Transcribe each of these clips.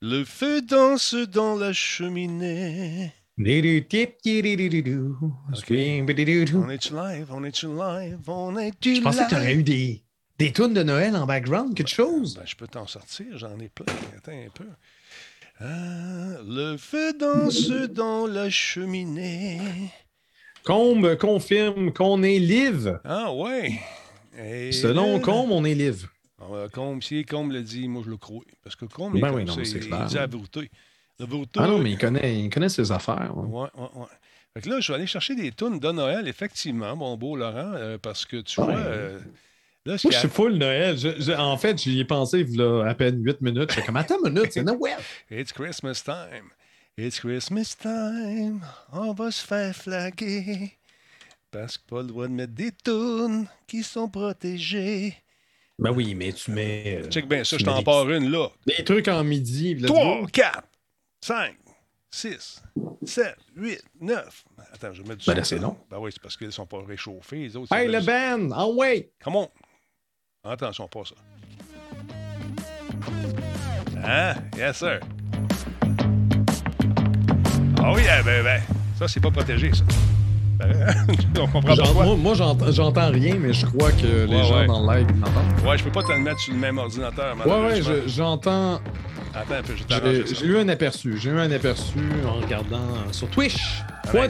Le feu danse dans la cheminée. On est-tu live? On est-tu live? On live? Je pensais que tu aurais eu des, des tunes de Noël en background, quelque chose. Ben, je peux t'en sortir, j'en ai plein. Attends un peu. Ah, le feu danse dans la cheminée. Combe confirme qu'on est live. Ah ouais. Selon Combe, on est live. Ah, Combe, si Combe le dit, moi je le crois. Parce que Combe, ben il, oui, il dit la vérité. Ah non, mais il connaît, il connaît ses affaires. Ouais, ouais, ouais. Fait que là, je vais aller chercher des tunes de Noël, effectivement, mon beau Laurent, euh, parce que tu vois. Euh, là, Moi, je suis full Noël. en fait, j'y ai pensé là, à peine 8 minutes. J'étais comme, attends une minute, c'est Noël. It's Christmas time. It's Christmas time. On va se faire flaguer. Parce que pas le droit de mettre des tunes qui sont protégées. Ben oui, mais tu mets. Euh, Check bien ça, je t'en pars une là. Des trucs en midi. 3, 4, 5, 6, 7, 8, 9. Attends, je vais mettre du ben là, c'est long. Ben oui, c'est parce qu'ils ne sont pas réchauffés. Les autres, hey, le band! Oh, wait! Come on! Attention, pas ça. Hein? Yes, sir. Oh, yeah, ben, ben. Ça, c'est pas protégé, ça. On comprend pas Moi, moi j'entends rien, mais je crois que les gens dans le live m'entendent. Ouais, je peux pas te le mettre sur le même ordinateur. Ouais, ouais, j'entends. Attends un peu, je J'ai eu un aperçu. J'ai eu un aperçu en regardant sur Twitch.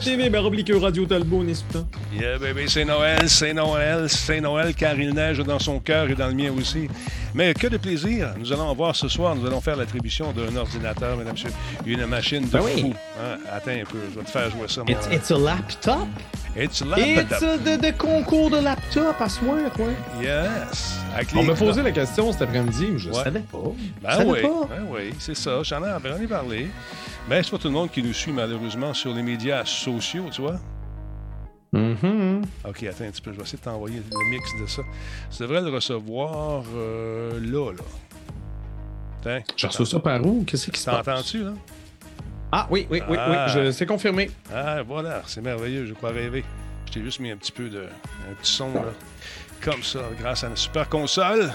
TV, baroblique Radio Talbot, n'est-ce pas? Yeah, baby, c'est Noël, c'est Noël, c'est Noël, car il neige dans son cœur et dans le mien aussi. Mais que de plaisir. Nous allons voir ce soir, nous allons faire l'attribution d'un ordinateur, mesdames et messieurs. Une machine de ben fou. Hein? Attends un peu, je vais te faire jouer ça. Mon it's, it's a laptop? It's a laptop. It's a de, concours de laptop à soi, quoi. Yes. On m'a posé la question cet après-midi, je ne savais pas. Ben oui, ben oui, c'est ça. J'en ai, ai parlé. Mais c'est pas tout le monde qui nous suit, malheureusement, sur les médias sociaux, tu vois. Mm OK, attends un petit peu. Je vais essayer de t'envoyer le mix de ça. Tu devrais le recevoir euh, là, là. Tiens. Je reçois ça par où? Qu'est-ce qui se passe? T'entends-tu, là? Ah oui, oui, oui, oui. Ah. C'est confirmé. Ah, voilà. C'est merveilleux. Je crois rêver. Je t'ai juste mis un petit peu de... Un petit son, là. Comme ça, grâce à une super console.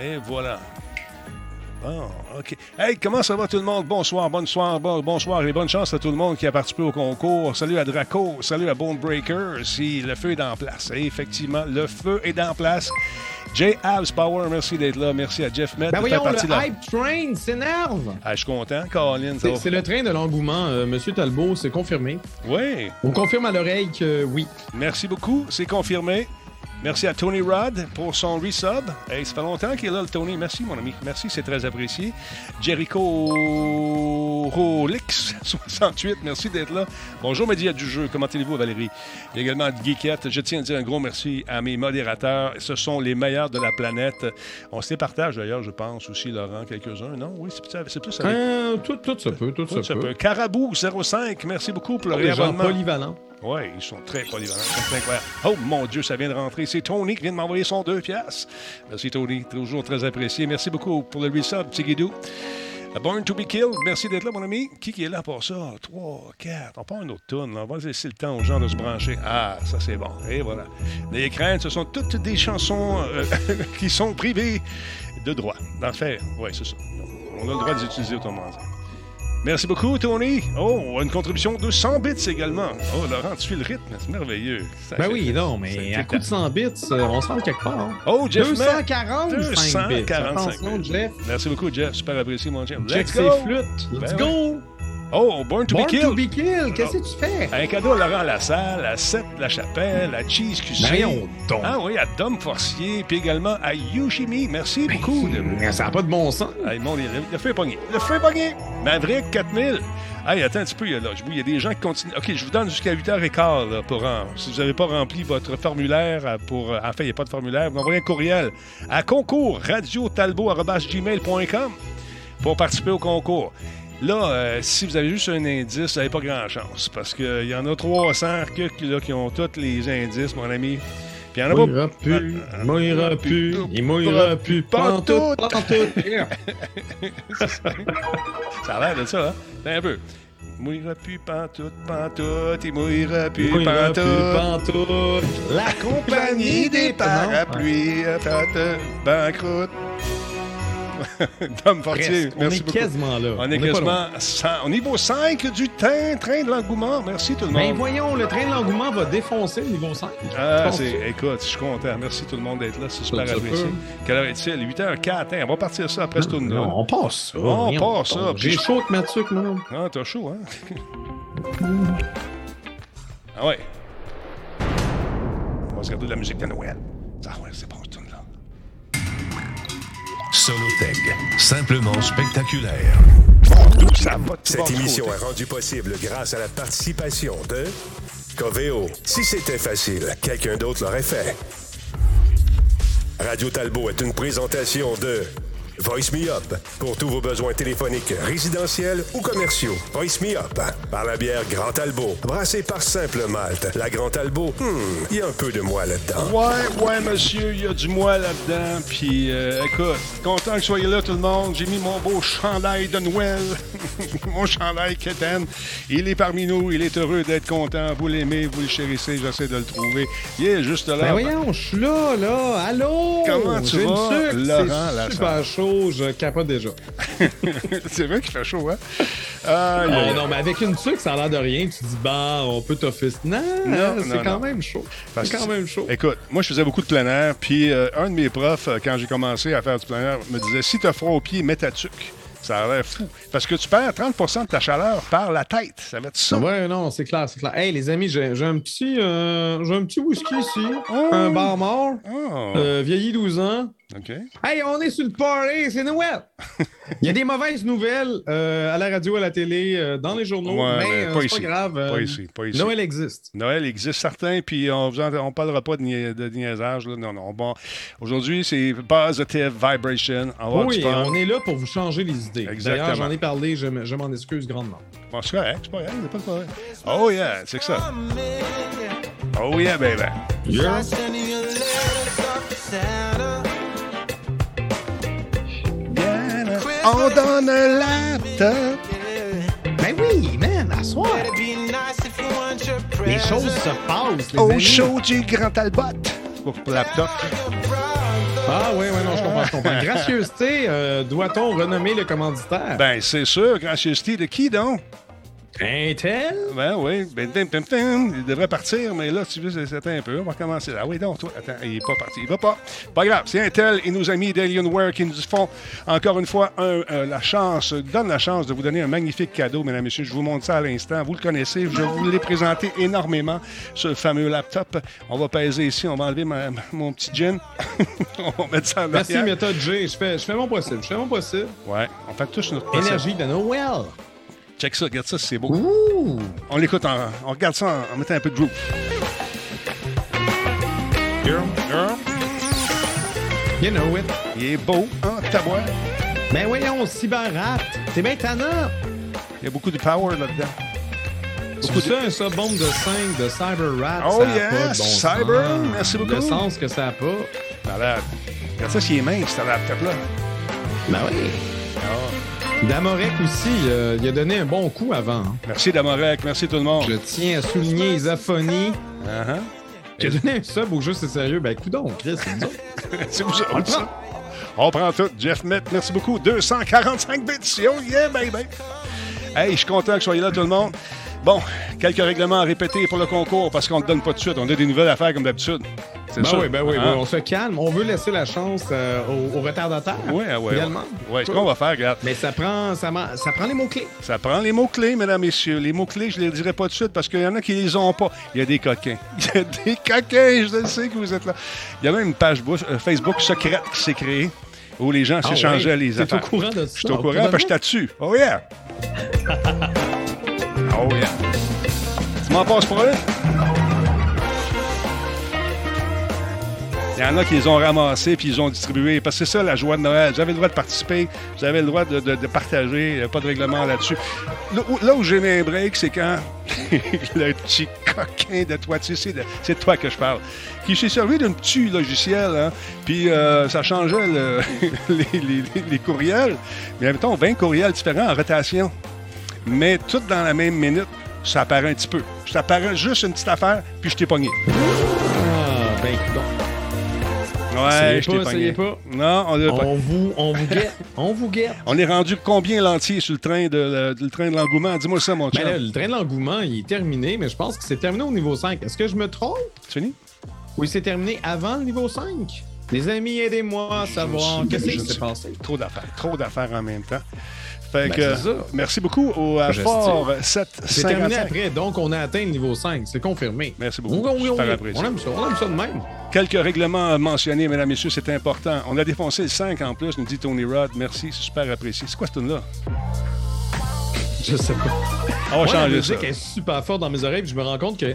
Et voilà. Bon, OK. Hey, comment ça va tout le monde? Bonsoir, bonsoir, bon, bonsoir et bonne chance à tout le monde qui a participé au concours. Salut à Draco, salut à Bonebreaker. Si le feu est en place. Et effectivement, le feu est en place. Jay Abs Power, merci d'être là. Merci à Jeff Med. Ben voyons, le hype train s'énerve. Ah, je suis content, Colin. C'est le train de l'engouement. Euh, Monsieur Talbot, c'est confirmé. Oui. On confirme à l'oreille que oui. Merci beaucoup, c'est confirmé. Merci à Tony Rod pour son resub. Hey, ça fait longtemps qu'il est là, le Tony. Merci, mon ami. Merci, c'est très apprécié. Jericho Rolix, 68, merci d'être là. Bonjour, média du jeu. Comment allez-vous, Valérie? Il y a également Geekette. Je tiens à dire un gros merci à mes modérateurs. Ce sont les meilleurs de la planète. On se les partage, d'ailleurs, je pense, aussi, Laurent, quelques-uns. Non? Oui, c'est plus avec... Euh, tout, tout ça peut, tout, ça, peut. Carabou 05, merci beaucoup pour le réabonnement. polyvalent. Oui, ils sont très polyvalents. Incroyable. Oh mon Dieu, ça vient de rentrer. C'est Tony qui vient de m'envoyer son 2 piastres. Merci Tony, toujours très apprécié. Merci beaucoup pour le resub, petit guidou. Born to be killed, merci d'être là, mon ami. Qui, est là pour ça? 3, 4. On prend une autre tourne. On va laisser le temps aux gens de se brancher. Ah, ça c'est bon. Et voilà. Les craintes, ce sont toutes des chansons euh, qui sont privées de droit. En fait, oui, c'est ça. On a le droit d'utiliser autrement. Merci beaucoup, Tony. Oh, une contribution de 100 bits également. Oh, Laurent, tu suis le rythme. C'est merveilleux. ben oui, non, mais à coup de 100 bits, euh, on se rend quelque part. Oh, Jeff 240 245 bits. Jeff. Merci beaucoup, Jeff. Super apprécié, mon Jeff. Let's go. flûtes. Let's ben go. Oh, Born to Born be Killed. Born to be Killed. Qu'est-ce que tu fais? Un cadeau à Laurent Lassalle, à Seth La Chapelle, à Cheese QC. donc. Ah oui, à Dom Forcier, puis également à Yushimi. Merci beaucoup. De... Ça n'a pas de bon sens. Mon, le feu est pogné. Le feu est pogné. Maverick, 4000. Hey, attends un petit peu, là. Il y a des gens qui continuent. OK, je vous donne jusqu'à 8h15 là, pour Si vous n'avez pas rempli votre formulaire euh, pour. Euh, en fait, il n'y a pas de formulaire, vous envoyez un courriel à concours radiotalbo.gmail.com pour participer au concours. Là, euh, si vous avez juste un indice, vous n'avez pas grand-chance parce qu'il y en a 300 là, qui ont tous les indices, mon ami. Puis il y en a pas. Mouillera plus, il mouillera plus, il mouillera plus, pantoute, pantoute. ça a l'air de ça, hein? un peu. Mouillera plus pantoute, pantoute, il mouillera plus pantoute. pantoute. La compagnie des parapluies, banqueroute. Dom Fortier. On merci est beaucoup. quasiment là. On est loin. quasiment 100 au niveau 5 du train, train de l'engouement. Merci tout le Ben monde. voyons, le train de l'engouement va défoncer le niveau 5. Ah, écoute, je suis content. Merci tout le monde d'être là. C'est super Ça, apprécié. Quelle heure est-il? 8h04. Hein, on va partir ça après ce tour Non, on passe ça. On passe ça, J'ai chaud de ça, moi. Ah, t'as chaud, hein? ah ouais. On va se regarder de la musique de Noël. Ah ouais, c'est bon, Solotech, simplement spectaculaire. Cette émission est rendue possible grâce à la participation de Coveo. Si c'était facile, quelqu'un d'autre l'aurait fait. Radio Talbot est une présentation de Voice Me Up pour tous vos besoins téléphoniques résidentiels ou commerciaux. Voice Me Up par la bière Grand Talbot, brassée par Simple Malte. La Grand hmm, il y a un peu de moi là-dedans. Ouais, ouais, monsieur, il y a du mois là-dedans. Puis, euh, écoute, content que vous soyez là, tout le monde. J'ai mis mon beau chandail de Noël. mon chandail Keten. Il est parmi nous. Il est heureux d'être content. Vous l'aimez, vous le chérissez. J'essaie de le trouver. Il est juste là. Ben voyons, je suis là, là. Allô? Comment tu vas, sucre, Laurent C'est super chaud, je capote déjà. c'est vrai qu'il fait chaud, hein? Aïe, non, mais avec une sucre, ça a l'air de rien. Tu dis, bah, on peut t'office. Non, Non, c'est quand non. même chaud. C'est quand même chaud. Écoute, moi, je faisais beaucoup de plein air, puis euh, un de mes profs, euh, quand j'ai commencé à faire du plein air, me disait si t'as froid aux pieds, mets ta tuque. Ça a l'air fou. Parce que tu perds 30% de ta chaleur par la tête. Ça va être ça. Ouais, non, c'est clair, c'est clair. Hey, les amis, j'ai j'ai un petit, euh, j'ai un petit whisky ici, Oh. un bar mort, Oh, euh, vieilli 12 ans. OK. Hey, on est sur le party, c'est Noël! Il y a des mauvaises nouvelles euh, à la radio, à la télé, euh, dans les journaux, Ouais, mais, mais euh, pas c'est ici. pas grave. euh, Pas ici, pas ici. Noël existe. Noël existe certain, puis on ne parlera pas de, nia- de niaisage. Là. Non, non. Bon, aujourd'hui, c'est Positive Vibration. On va avoir Oui, on est là pour vous changer les idées. Exactement. D'ailleurs, j'en ai parlé, je, m'en excuse grandement. Bon, c'est correct, c'est pas grave, c'est pas de problème. Oh yeah, c'est que ça. Oh yeah, baby. On donne un laptop. Ben oui, man, à soir. Les choses se passent, les Au amis. show du Grand Talbot. Pour laptop. Ah oui, oui, non, je comprends, je comprends. Gracieuseté, euh, doit-on renommer le commanditaire? Ben, c'est sûr, gracieuseté de qui donc? Intel? Ben oui, ben, tim, tim, tim. il devrait partir, mais là, tu veux, c'est- c'était un peu. On va recommencer. Ah oui, donc, toi, attends, il est pas parti. Il va pas. Pas grave, c'est Intel et nos amis d'Alienware qui nous font encore une fois un, euh, la chance, donne la chance de vous donner un magnifique cadeau, mesdames et messieurs. Je vous montre ça à l'instant. Vous le connaissez, je vous l'ai présenté énormément, ce fameux laptop. On va peser ici, on va enlever ma- mon petit gin. on va mettre ça en Merci, méthode G. Je fais, je fais mon possible. Je fais mon possible. Ouais, on fait tous notre possible. Énergie de Noël. Check ça, regarde ça, c'est beau. Ouh! On l'écoute, en- on regarde ça en, en mettant un peu de groove. Girl, girl. You know it. Il est beau, hein, tabouin. Ben voyons, cyberrat. T'es bien tannant. Il y a beaucoup de power là-dedans. Beaucoup ça, ça, bombe de 5 de Cyber Rat. Oh ça yeah, pas de bon Cyber, sens. merci beaucoup. Le sens que ça a pas. Malade. Regarde ça, s'il est mince, ce laptop-là. Ben oui. Damorek aussi, euh, il a donné un bon coup avant. hein. Merci Damorek, merci tout le monde. Je tiens à souligner Isaphonie. Uh-huh. A donné un sub au juste et sérieux. Ben, coudon, Chris, c'est nous autres. C'est vous autres, ça. On prend tout. Jeff Met, merci beaucoup. 245 bits. Oh yeah, baby. Hey, je suis content que vous soyez là, tout le monde. Bon, quelques règlements à répéter pour le concours parce qu'on ne donne pas de suite. On a des nouvelles à faire comme d'habitude. C'est Ben ça. oui, ben oui, Hein? ben, on se calme. On veut laisser la chance euh, aux, aux retardataires. Ouais, ouais. Également. Ouais, ce qu'on va faire, regarde. Mais ça prend, ça, prend les mots-clés. Ça prend les mots-clés, mesdames, messieurs. Les mots-clés, je ne les dirai pas tout de suite parce qu'il y en a qui les ont pas. Il y a des coquins. Il y a des coquins, je le sais que vous êtes là. Il y a même une page euh, Facebook secrète qui s'est créée où les gens Ah s'échangeaient ouais? les affaires. au courant de ça? Je suis au courant parce que dessus. Oh yeah! oh yeah! Tu m'en passes pour eux? Il y en a qui les ont ramassés puis ils ont distribués. Parce que c'est ça la joie de Noël. J'avais le droit de participer, j'avais le droit de, partager. Pas de règlement là-dessus. Là où, là où j'ai mis un break, c'est quand le petit coquin de toi, tu sais, c'est de, toi que je parle, qui s'est servi d'un petit logiciel, hein, puis euh, ça changeait le- les, les- les courriels. Mais mettons 20 courriels différents en rotation. Mais tout dans la même minute, ça apparaît un petit peu. Ça apparaît juste une petite affaire, puis je t'ai pogné. Ah, ben, coudon. Ouais, je t'ai pogné. pas. Non, on l'a pas. On vous, on vous guette. On vous guette. On est rendu combien l'entier sur le train de, le, le train de l'engouement? Dis-moi ça, mon Ben là, le train de l'engouement, il est terminé, mais je pense que c'est terminé au niveau 5. Est-ce que je me trompe? C'est fini? Ou il s'est terminé avant le niveau 5? Les amis, aidez-moi à savoir qu'est-ce je qui s'est passé. Trop d'affaires. Trop d'affaires en même temps. Fait Ben, que, c'est ça. merci beaucoup au Fort C'est 755. terminé après, donc on a atteint le niveau 5. C'est confirmé. Merci beaucoup. Oui, oui, Super oui. apprécié. On aime ça. On aime ça de même. Quelques règlements mentionnés, mesdames, messieurs, c'est important. On a défoncé le 5 en plus, nous dit Tony Rod. Merci, c'est super apprécié. C'est quoi ce tune-là? Je sais pas. On va la changer ça. musique est super forte dans mes oreilles, puis je me rends compte que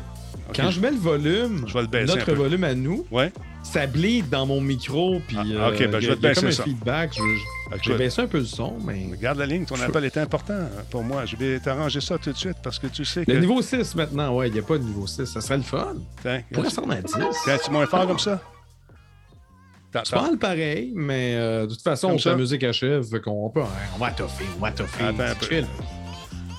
quand je mets le volume, Je vais le baisser un notre peu. volume à nous, Ouais. Ça bleed dans mon micro, puis Ah, euh, ok, ben, je vais te baisser comme un feedback. Je, je- je vais je- baisser un peu le son, mais... Garde la ligne, ton appel est important pour moi. Je vais t'arranger ça tout de suite parce que tu sais que. Le niveau 6 maintenant, ouais, il n'y a pas de niveau 6. Ça serait le fun. Tiens, pourrait s'en à 10. Quand tu moins fort comme ça? Pas mal pareil, mais euh, de toute façon, la musique achève, qu'on peut, on va toffer, on va toffer. Chill.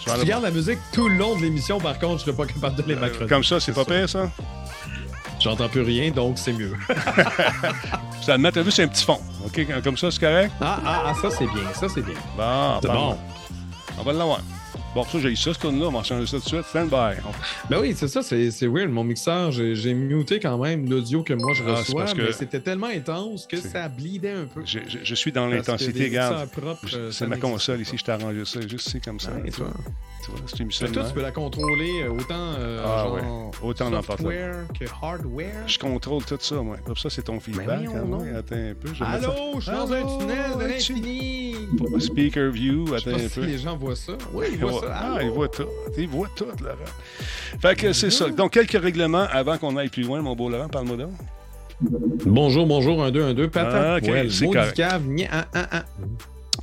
Je Si tu gardes la musique tout le long de l'émission, par contre, je serais pas capable de les voir. macroner. Comme ça, c'est pas pire, ça? J'entends plus rien, donc c'est mieux. Ça le met, t'as vu, c'est un petit fond. OK, comme ça, c'est correct? ah, ah, ah, ça c'est bien, ça c'est bien. Bon, C'est parle-moi. bon. On va l'avoir. Bon, ça, j'ai eu ça, ce tune-là. On va changer ça tout de suite. Stand by. Ben oui, c'est ça, c'est weird. Mon mixeur, j'ai muté quand même l'audio que moi je Ah, reçois, parce que- mais c'était tellement intense que ça bleedait un peu. Je, je- je suis dans l'intensité, regarde. euh, C'est ma console pas. ici, je t'ai arrangé ça juste ici, comme ça. Tu toi? vois, tu vois, c'est une que toi, tu peux la contrôler euh, autant, euh, Ah, genre, ouais. Autant software que hardware? Je contrôle tout ça, moi. Comme ça, c'est ton feedback. voyons hein. Attends un peu. je Allô, je suis dans un tunnel de l'infini. Speaker view, Je sais attends pas un si peu. les gens voient ça. Oui, ils voient ça. Ah, il voit tout. Il voit tout, Laurent. Fait que c'est ça. Donc, quelques règlements avant qu'on aille plus loin, mon beau Laurent. Parle-moi donc. Bonjour, bonjour, 1, 2, 1, 2, patate. Ah, c'est maudit correct. cave, nia, ah, ah, ah.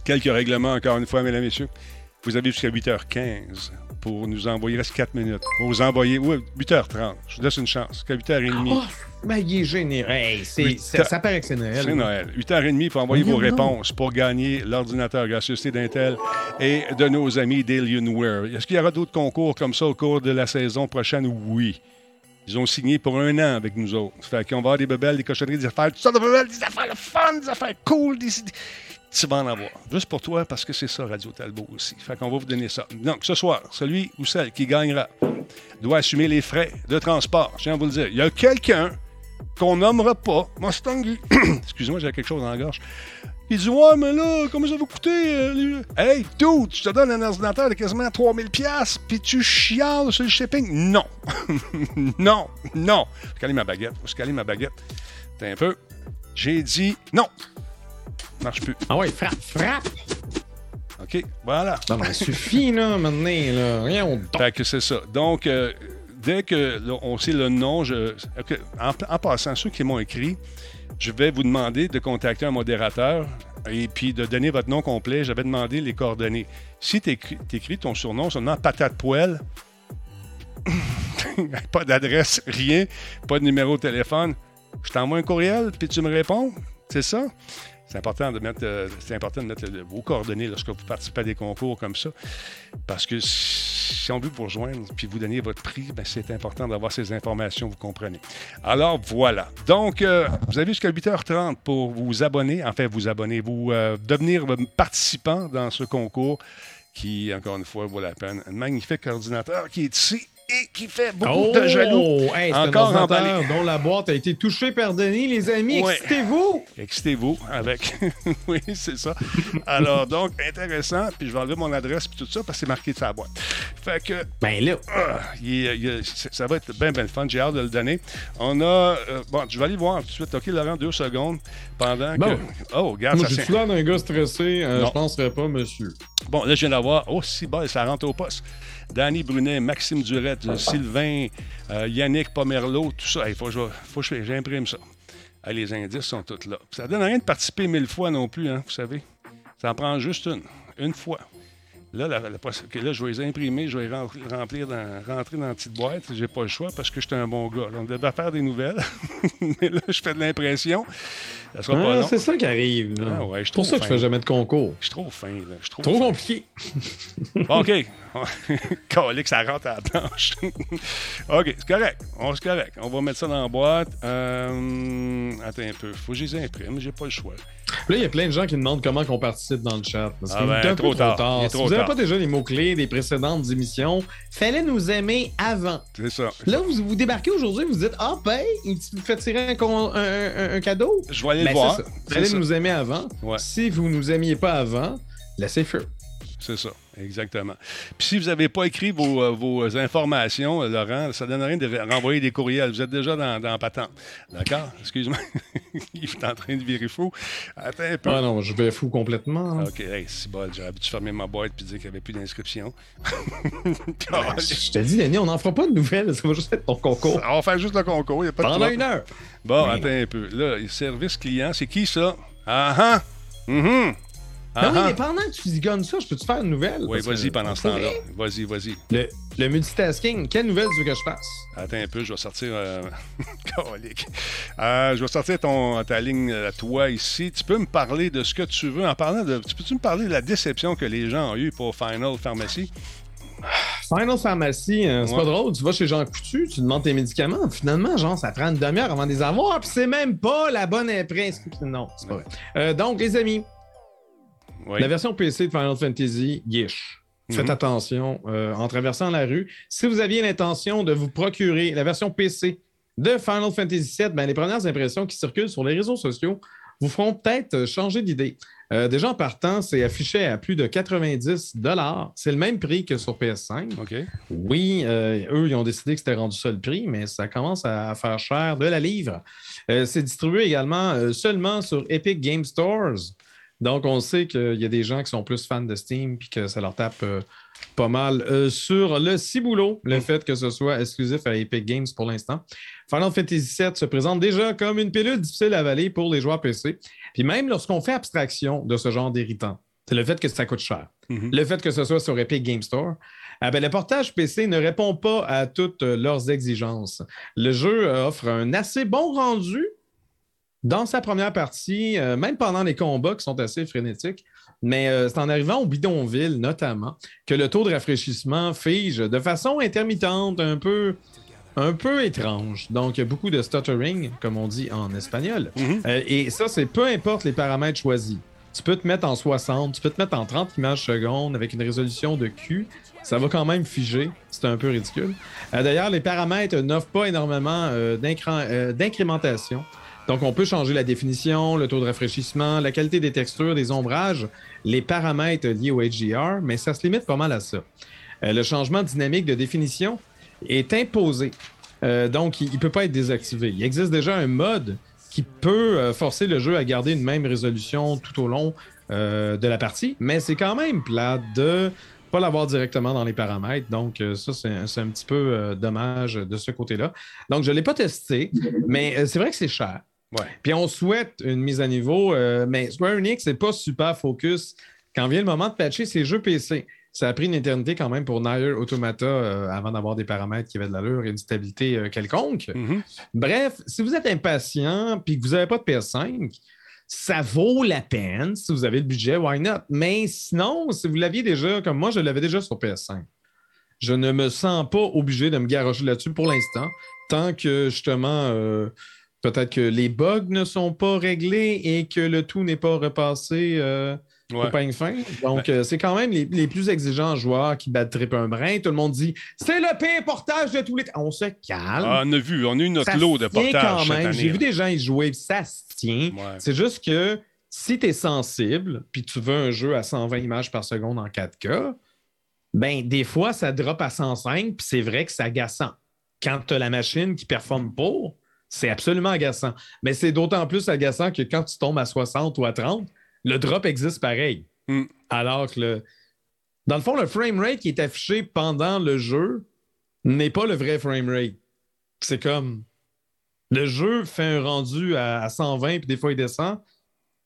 Quelques règlements, encore une fois, mesdames et messieurs. Vous avez jusqu'à 8h15 pour nous envoyer. Il reste 4 minutes. Pour vous envoyer. Oui, 8h30. Je vous laisse une chance. Jusqu'à 8h30. Oh, ben, il est généreux. Hey, c'est- ça, paraît que c'est Noël. C'est Noël. 8h30 pour envoyer vos réponses pour gagner l'ordinateur gracieuseté d'Intel et de nos amis d'Alienware. Est-ce qu'il y aura d'autres concours comme ça au cours de la saison prochaine? Oui. Ils ont signé pour un an avec nous autres. Fait qu'on va avoir des bebelles, des cochonneries, des affaires, toutes sortes de bebelles, des affaires le fun, des affaires cool, des... Tu vas en avoir. Juste pour toi, parce que c'est ça, Radio Talbot aussi. Fait qu'on va vous donner ça. Donc, ce soir, celui ou celle qui gagnera doit assumer les frais de transport. Je tiens à vous le dire. Il y a quelqu'un qu'on nommera pas, Mustang. Excuse-moi, j'ai quelque chose dans la gorge. Il dit Ouais, mais là, comment ça va coûter euh, Hey, dude, je te donne un ordinateur de quasiment 3000$, puis tu chiales sur le shipping. Non. non. Non. Je caler ma baguette. Je caler ma baguette. T'as un peu. J'ai dit non. Marche plus. Ah ouais, frappe, frappe. OK, voilà. Non, mais ça suffit, là, maintenant, là. Rien, on Fait que c'est ça. Donc, euh, dès que là, on sait le nom, je, ok, en, en passant, ceux qui m'ont écrit, je vais vous demander de contacter un modérateur et puis de donner votre nom complet. J'avais demandé les coordonnées. Si tu écris ton surnom seulement patate poêle, pas d'adresse, rien, pas de numéro de téléphone, je t'envoie un courriel puis tu me réponds. C'est ça? C'est important de mettre, euh, c'est important de mettre vos coordonnées lorsque vous participez à des concours comme ça. Parce que si on veut vous rejoindre puis vous donner votre prix, ben, c'est important d'avoir ces informations, vous comprenez. Alors voilà. Donc, euh, vous avez jusqu'à 8h30 pour vous abonner, enfin vous abonner, vous euh, devenir participant dans ce concours qui, encore une fois, vaut la peine. Un magnifique ordinateur qui est ici et qui fait beaucoup de jaloux. Oh! Hey, c'est un Encore ordinateur emballé. dont la boîte a été touchée par Denis, les amis. Ouais. Excitez-vous! Excitez-vous avec. oui, c'est ça. Alors, donc, intéressant. Puis je vais enlever mon adresse puis tout ça parce que c'est marqué sur la boîte. Fait que Ben là, ah, il il ça va être bien, bien le fun. J'ai hâte de le donner. On a. euh, bon, je vais aller voir tout de suite. OK, Laurent, deux secondes. Pendant Bon. que. Oh, regarde, moi, ça j'ai c'est- l'air d'un gars stressé. euh, je penserais pas, monsieur. Bon, là, je viens d'avoir. Oh, si, bon, ça rentre au poste. Danny Brunet, Maxime Durette, Sylvain, euh, Yannick Pomerleau, tout ça. Il faut que faut j'imprime ça. Ah, les indices sont tous là. Ça donne rien de participer mille fois non plus, hein, vous savez. Ça en prend juste une. Une fois. Là, la- la là, je vais les imprimer, je vais les remplir, dans, rentrer dans une petite boîte. J'ai pas le choix parce que j'étais un bon gars. là. On devait faire des nouvelles. Mais là, je fais de l'impression. Ça sera pas Ah, long. c'est ça qui arrive. Ah ouais, c'est pour ça que je fais jamais de concours. Je suis trop fin, là. Je suis trop, Trop fin. compliqué. OK. Calique, ça rentre à la planche. OK, c'est correct. On c'est correct. On va mettre ça dans la boîte. Euh, attends un peu. Faut que je les imprime. J'ai pas le choix. Là, il y a plein de gens qui demandent comment on participe dans le chat. Parce Ah ben, trop peu tard. Si trop vous n'avez pas déjà les mots-clés des précédentes émissions, fallait nous aimer avant. C'est ça. Là, vous, vous débarquez aujourd'hui, vous dites Ah, ben, il vous fait tirer un, con- un- un- un cadeau. Je vais aller Ben, le voir. Fallait nous aimer avant. Ouais. Si vous nous aimiez pas avant, laissez feu. C'est ça, exactement. Puis si vous n'avez pas écrit vos, euh, vos informations, euh, Laurent, ça ne donne rien de renvoyer des courriels. Vous êtes déjà dans, dans patente. D'accord? Excuse-moi. Il est en train de virer fou. Attends un peu. Ah non, je vais fou complètement. OK, hey, c'est bon, j'aurais dû fermer ma boîte et dire qu'il n'y avait plus d'inscription. Ah, Je te dis, Denis, on n'en fera pas de nouvelles. Ça va juste être ton concours. On va faire juste le concours, il n'y a pas Pendant une heure. Bon, Oui. attends un peu. Là, service client, c'est qui ça? Ah ah! Ben Ah oui, ah! mais pendant que tu zigonnes ça, je peux te faire une nouvelle? Oui, vas-y pendant ce temps-là. Vas-y, vas-y. Le, le multitasking, quelle nouvelle tu veux que je fasse? Attends un peu, je vais sortir. Euh... Euh, je vais sortir ton, ta ligne à toi ici. Tu peux me parler de ce que tu veux en parlant de. Tu peux-tu me parler de la déception que les gens ont eue pour Final Pharmacy? Final Pharmacy, euh, c'est Ouais. pas drôle. Tu vas chez Jean Coutu, tu demandes tes médicaments. Finalement, genre, ça prend une demi-heure avant de les avoir, puis c'est même pas la bonne impression. Non, c'est pas vrai. Euh, donc, les amis, Oui. la version PC de Final Fantasy, yish. Faites Mhm. attention euh, en traversant la rue. Si vous aviez l'intention de vous procurer la version PC de Final Fantasy VII, ben, les premières impressions qui circulent sur les réseaux sociaux vous feront peut-être changer d'idée. Euh, déjà en partant, c'est affiché à plus de 90 C'est le même prix que sur PS5. OK. Oui, euh, eux, ils ont décidé que c'était rendu ça le prix, mais ça commence à faire cher de la livre. Euh, c'est distribué également seulement sur Epic Game Stores. Donc, on sait qu'il y a des gens qui sont plus fans de Steam puis que ça leur tape euh, pas mal euh, sur le ciboulot, le fait que ce soit exclusif à Epic Games pour l'instant. Final Fantasy VII se présente déjà comme une pilule difficile à avaler pour les joueurs PC. Puis même lorsqu'on fait abstraction de ce genre d'irritant, c'est le fait que ça coûte cher. Mhm. Le fait que ce soit sur Epic Game Store, ah ben, le portage PC ne répond pas à toutes euh, leurs exigences. Le jeu offre un assez bon rendu dans sa première partie, euh, même pendant les combats qui sont assez frénétiques. Mais euh, c'est en arrivant au bidonville, notamment, que le taux de rafraîchissement fige de façon intermittente, un peu, un peu étrange. Donc, beaucoup de stuttering, comme on dit en espagnol. Mhm. Euh, et ça, c'est peu importe les paramètres choisis. Tu peux te mettre en 60, tu peux te mettre en 30 images secondes avec une résolution de Q. Ça va quand même figer. C'est un peu ridicule. D'ailleurs, les paramètres n'offrent pas énormément d'incré- d'incrémentation. Donc, on peut changer la définition, le taux de rafraîchissement, la qualité des textures, des ombrages, les paramètres liés au HDR, mais ça se limite pas mal à ça. Euh, le changement dynamique de définition est imposé. Euh, donc, il ne peut pas être désactivé. Il existe déjà un mode qui peut euh, forcer le jeu à garder une même résolution tout au long de la partie, mais c'est quand même plat de pas l'avoir directement dans les paramètres. Donc, ça, c'est un, petit peu dommage de ce côté-là. Donc, je ne l'ai pas testé, mais c'est vrai que c'est cher. Ouais. Puis on souhaite une mise à niveau, euh, mais Square Enix n'est pas super focus quand vient le moment de patcher ses jeux PC. Ça a pris une éternité quand même pour Nier Automata euh, avant d'avoir des paramètres qui avaient de l'allure et une stabilité euh, quelconque. Mhm. Bref, si vous êtes impatient puis que vous n'avez pas de PS5, ça vaut la peine. Si vous avez le budget, why not? Mais sinon, si vous l'aviez déjà, comme moi, je l'avais déjà sur PS5, je ne me sens pas obligé de me garocher là-dessus pour l'instant, tant que justement, peut-être que les bugs ne sont pas réglés et que le tout n'est pas repassé. euh, Ouais. au peigne fin. Donc, euh, c'est quand même les, les plus exigeants joueurs qui battent trip un brin. Tout le monde dit c'est le pire portage de tous les temps. On se calme. Ah, on a vu, on a eu notre Ça lot de portages quand même. J'ai vu des gens y jouer, ça se tient. Ouais. C'est juste que si tu es sensible, puis tu veux un jeu à 120 images par seconde en 4K, ben des fois, ça drop à 105, puis c'est vrai que c'est agaçant. Quand tu as la machine qui performe pas, c'est absolument agaçant. Mais c'est d'autant plus agaçant que quand tu tombes à 60 ou à 30, le drop existe pareil. Mm. Alors que le... Dans le fond, le frame rate qui est affiché pendant le jeu n'est pas le vrai frame rate. C'est comme le jeu fait un rendu à, à 120 puis des fois il descend.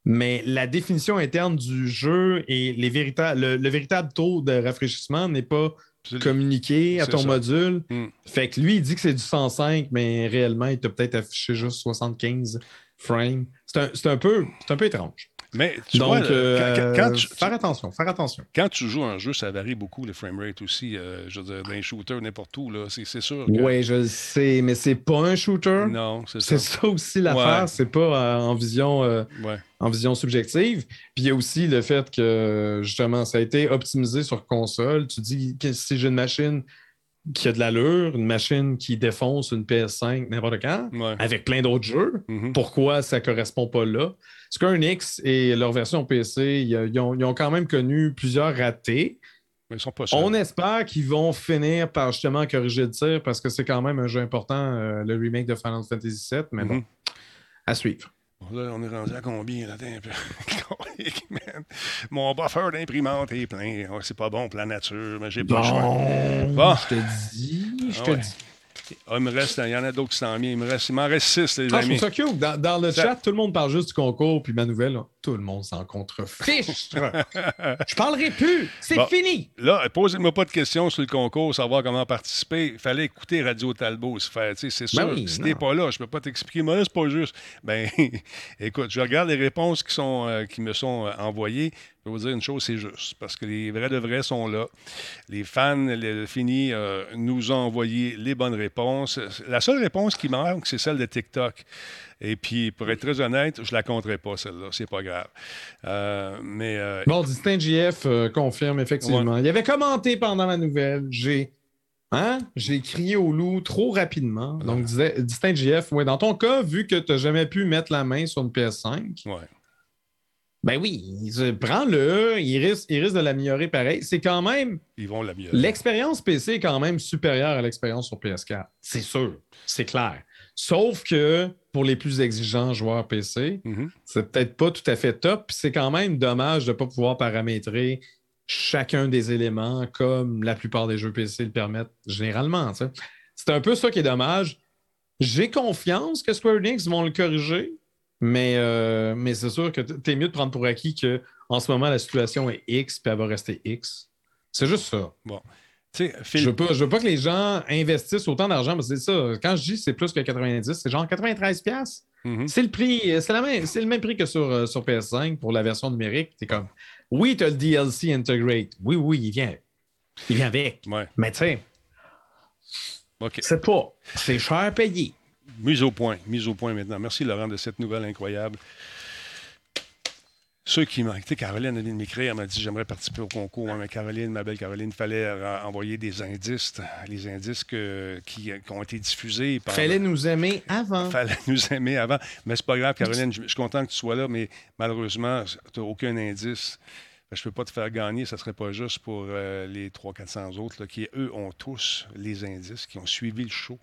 Mais la définition interne du jeu et les vérita- le, le véritable taux de rafraîchissement n'est pas Communiqué à ton ça. module. Mm. Fait que lui, il dit que c'est du 105, mais réellement, il t'a peut-être affiché juste 75 frames. C'est un, un, peu, un peu étrange. Mais tu Donc, vois, euh, quand, tu, faire attention, faire attention. quand tu joues un jeu, ça varie beaucoup le framerate aussi. euh, je veux dire, dans les shooters, n'importe où, là, c'est c'est sûr que... Oui, je le sais, mais c'est pas un shooter. Non, c'est C'est ça. ça aussi l'affaire, Ouais. c'est pas euh, en vision Ouais. en vision subjective. Puis il y a aussi le fait que justement ça a été optimisé sur console. Tu dis que si j'ai une machine qui a de l'allure, une machine qui défonce une PS5 n'importe quand, Ouais. avec plein d'autres jeux, Mhm. pourquoi ça correspond pas là? Square Enix et leur version PC, ils, ont, ils ont quand même connu plusieurs ratés. Mais ils sont pas. On espère qu'ils vont finir par justement corriger le tir parce que c'est quand même un jeu important, euh, le remake de Final Fantasy VII, mais bon, Mhm. à suivre. Là, on est rendu à combien? Attends un peu. Mon buffer d'imprimante est plein. C'est pas bon pour la nature, mais j'ai pas le choix. Bon, je te dis, je Ah te ouais. dis. Ah, il me reste, il y en a d'autres qui s'en viennent. Il me reste, il m'en reste six, les Ah, je amis. trouve ça cute. Dans, dans le Ça- chat, tout le monde parle juste du concours, puis ma nouvelle, là, tout le monde s'en contrefiche. je parlerai plus. C'est Bon. fini. Là, posez-moi pas de questions sur le concours, savoir comment participer. Il fallait écouter Radio Talbot. se faire, tu sais, C'est Ben sûr, oui, si t'es pas là, je peux pas t'expliquer. Moi, là, c'est pas juste. Ben, écoute, je regarde les réponses qui, sont, euh, qui me sont euh, envoyées. Je vais vous dire une chose, c'est juste. Parce que les vrais de vrais sont là. Les fans, le fini, euh, nous ont envoyé les bonnes réponses. La seule réponse qui manque, c'est celle de TikTok. Et puis, pour être très honnête, je la compterai pas, celle-là. C'est pas grave. Euh, mais euh, Bon, Distinct JF confirme effectivement. Il avait commenté pendant la nouvelle. J'ai. Hein? J'ai crié au loup trop rapidement. Donc, disait, Distinct JF, ouais, dans ton cas, vu que tu n'as jamais pu mettre la main sur une PS5, ouais. Ben oui, prends-le, il risque, il risque de l'améliorer pareil. C'est quand même. ils vont la mieux. L'expérience PC est quand même supérieure à l'expérience sur PS4. C'est sûr, c'est clair. Sauf que pour les plus exigeants joueurs PC, Mhm. c'est peut-être pas tout à fait top. puis C'est quand même dommage de ne pas pouvoir paramétrer chacun des éléments comme la plupart des jeux PC le permettent généralement. C'est un peu ça qui est dommage. J'ai confiance que Square Enix vont le corriger, mais, euh, mais c'est sûr que tu es mieux de prendre pour acquis que en ce moment la situation est X puis elle va rester X. C'est juste ça. Phil- Je veux, pas, je veux pas que les gens investissent autant d'argent, mais c'est ça. Quand je dis c'est plus que 90, c'est genre 93$. piastres. Mhm. C'est le prix, c'est, la même, c'est le même prix que sur, euh, sur PS5 pour la version numérique. T'es comme, oui, tu as le DLC Integrate. Oui, oui, il vient. Il vient avec. Ouais. Mais tu sais, c'est pas. C'est cher payé. Mise au point. Mise au point maintenant. Merci, Laurent, de cette nouvelle incroyable. Ceux qui m'ont. Caroline vient de m'écrire, elle m'a dit J'aimerais participer au concours. Mais Caroline, ma belle Caroline, il fallait envoyer des indices, les indices que- qui, qui ont été diffusés. Par... Fallait nous aimer avant. fallait nous aimer avant. Mais c'est pas grave, Caroline, je, je suis content que tu sois là, mais malheureusement, tu n'as aucun indice. Que Je ne peux pas te faire gagner, ça ne serait pas juste pour euh, les 300-400 autres là, qui, eux, ont tous les indices, qui ont suivi le show,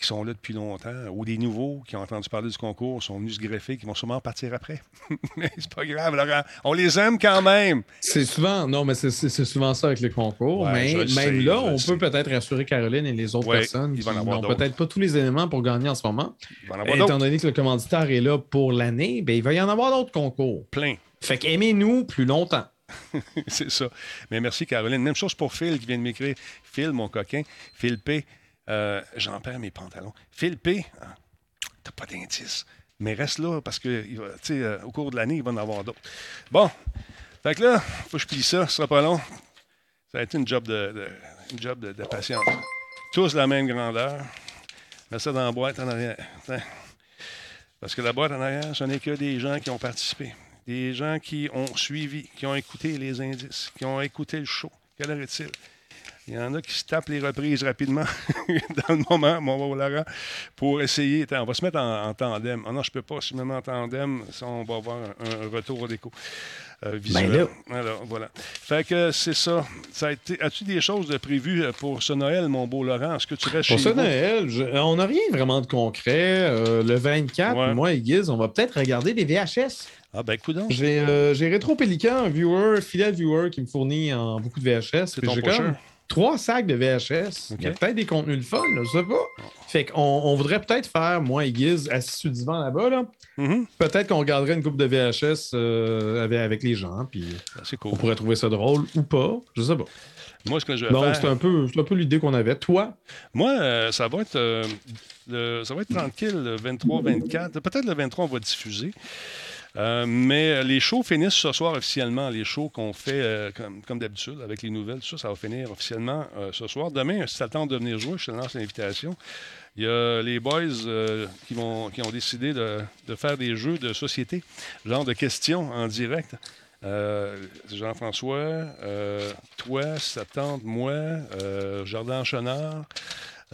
qui sont là depuis longtemps, ou des nouveaux qui ont entendu parler du concours, sont venus se greffer, qui vont sûrement partir après. mais c'est pas grave, Laurent. On les aime quand même. C'est souvent, non, mais c'est, souvent ça avec les concours. Ouais, mais même sais, là, on peut peut-être rassurer Caroline et les autres Ouais, personnes qui n'ont peut-être pas tous les éléments pour gagner en ce moment. Étant donné que le commanditaire est là pour l'année, ben, il va y en avoir d'autres concours. Plein. Fait qu'aimez-nous plus longtemps. c'est ça. Mais merci, Caroline. Même chose pour Phil qui vient de m'écrire. Phil, mon coquin. Phil P. euh, J'en perds mes pantalons. Phil P. ah, T'as pas d'indice. Mais reste là parce que euh, au cours de l'année, il va en avoir d'autres. Bon. Fait que là, faut que je plie ça. Ce sera pas long. Ça a été une job de, une job de, de patience. Tous la même grandeur. Mets ça dans la boîte en arrière. Parce que la boîte en arrière, ce n'est que des gens qui ont participé. Des gens qui ont suivi, qui ont écouté les indices, qui ont écouté le show. Quelle heure est-il? Il y en a qui se tapent les reprises rapidement dans le moment, mon beau Laurent, pour essayer. Attends, on va se mettre en, en tandem. Ah non, je ne peux pas. Si je me mets en tandem, ça, on va avoir un, un retour d'écho euh, visuel. là. Alors, voilà. Fait que c'est ça. ça a été... As-tu des choses de prévues euh, pour ce Noël, mon beau Laurent? Est-ce que tu restes Pour chez ça, vous? Noël, je- on n'a rien vraiment de concret. Euh, le 24, Ouais. moi et Giz, on va peut-être regarder des VHS. Ah ben. J'ai euh, Rétro Pélican, un viewer, fidèle viewer qui me fournit en beaucoup de VHS. J'ai comme- trois sacs de VHS. Il y a peut-être des contenus de fun, là, je sais pas. Fait qu'on on voudrait peut-être faire, moi et Giz, assis divan là-bas, là. Mhm. Peut-être qu'on regarderait une coupe de VHS euh, avec, avec les gens, puis C'est on cool. pourrait trouver ça drôle ou pas. Je sais pas. Moi, ce que je vais Donc, faire. c'est un peu, c'est un peu l'idée qu'on avait. Toi, Moi, euh, ça va être euh, le- ça va être tranquille le 23-24. Peut-être le 23, on va diffuser. Euh, mais les shows finissent ce soir officiellement. Les shows qu'on fait euh, comme, d'habitude avec les nouvelles, tout ça, ça va finir officiellement euh, ce soir. Demain, si tu attends de venir jouer, je te lance l'invitation. Il y a les boys euh, qui, ont décidé de, faire des jeux de société, genre de questions en direct. Euh, Jean-François, euh, toi, Septembre, moi, euh, Jardin Chenard,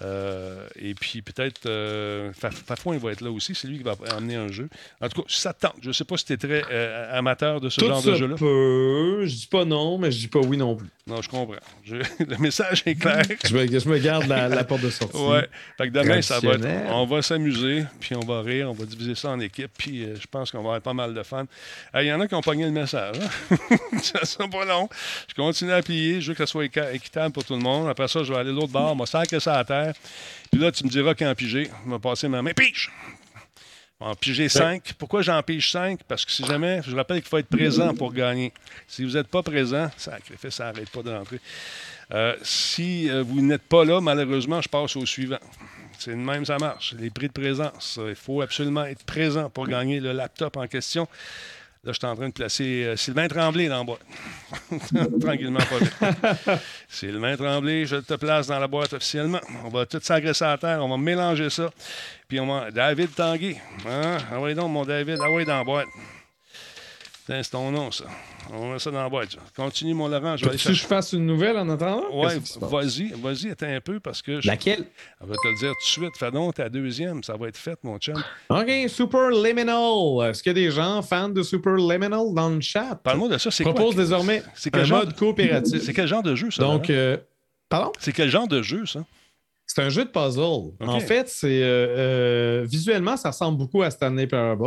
euh, et puis peut-être euh, Faf- Fafouin va être là aussi. C'est lui qui va amener un jeu. En tout cas, ça tente. Je ne sais pas si tu es très euh, amateur de ce tout genre de jeu-là. Je dis pas non, mais je dis pas oui non plus. Non, je comprends. Je- Le message est clair. Je me, je me garde la, la porte de sortie. Ouais. Fait que demain, ça va être. On va s'amuser, puis on va rire, on va diviser ça en équipe, puis euh, je pense qu'on va avoir pas mal de fun. Il y en a qui ont pogné le message. hein? ça sera pas long. Je continue à plier, je veux que ça soit équitable pour tout le monde. Après ça, je vais aller l'autre bord, on va sacrer ça à Puis là, tu me diras quand piger. Je vais passer ma main. Pige! En piger 5. Pourquoi j'en pige 5? Parce que si jamais, je rappelle qu'il faut être présent pour gagner. Si vous n'êtes pas présent, sacrifice, ça n'arrête pas de rentrer. Euh, si euh, vous n'êtes pas là, malheureusement, je passe au suivant. C'est de même, ça marche. Les prix de présence. Il faut absolument être présent pour gagner le laptop en question. Là, je suis en train de placer euh, Sylvain Tremblay dans la boîte. Tranquillement, pas vite. Sylvain Tremblay, je te place dans la boîte officiellement. On va tout s'agresser à terre, on va mélanger ça. Puis on va. David Tanguay. Hein? Ah oui, donc, mon David. Ah oui, dans la boîte. C'est ton nom, ça. On met ça dans la boîte. Continue, mon Laurent. Je vais aller Si je fasse une nouvelle en attendant? Passe? vas-y, vas-y, attends un peu parce que je, Laquelle? on va te le dire tout de suite. Fais donc ta deuxième, ça va être fait, mon chum. OK, Super Liminal. Est-ce qu'il y a des gens fans de Super Liminal dans le chat? Parle-moi de ça, c'est quoi? propose désormais C'est quel un genre mode coopératif. C'est quel genre de jeu, ça? Donc, euh, pardon? C'est quel genre de jeu, ça? C'est un jeu de puzzle. En fait, c'est euh, euh, visuellement, ça ressemble beaucoup à Stanley Parable,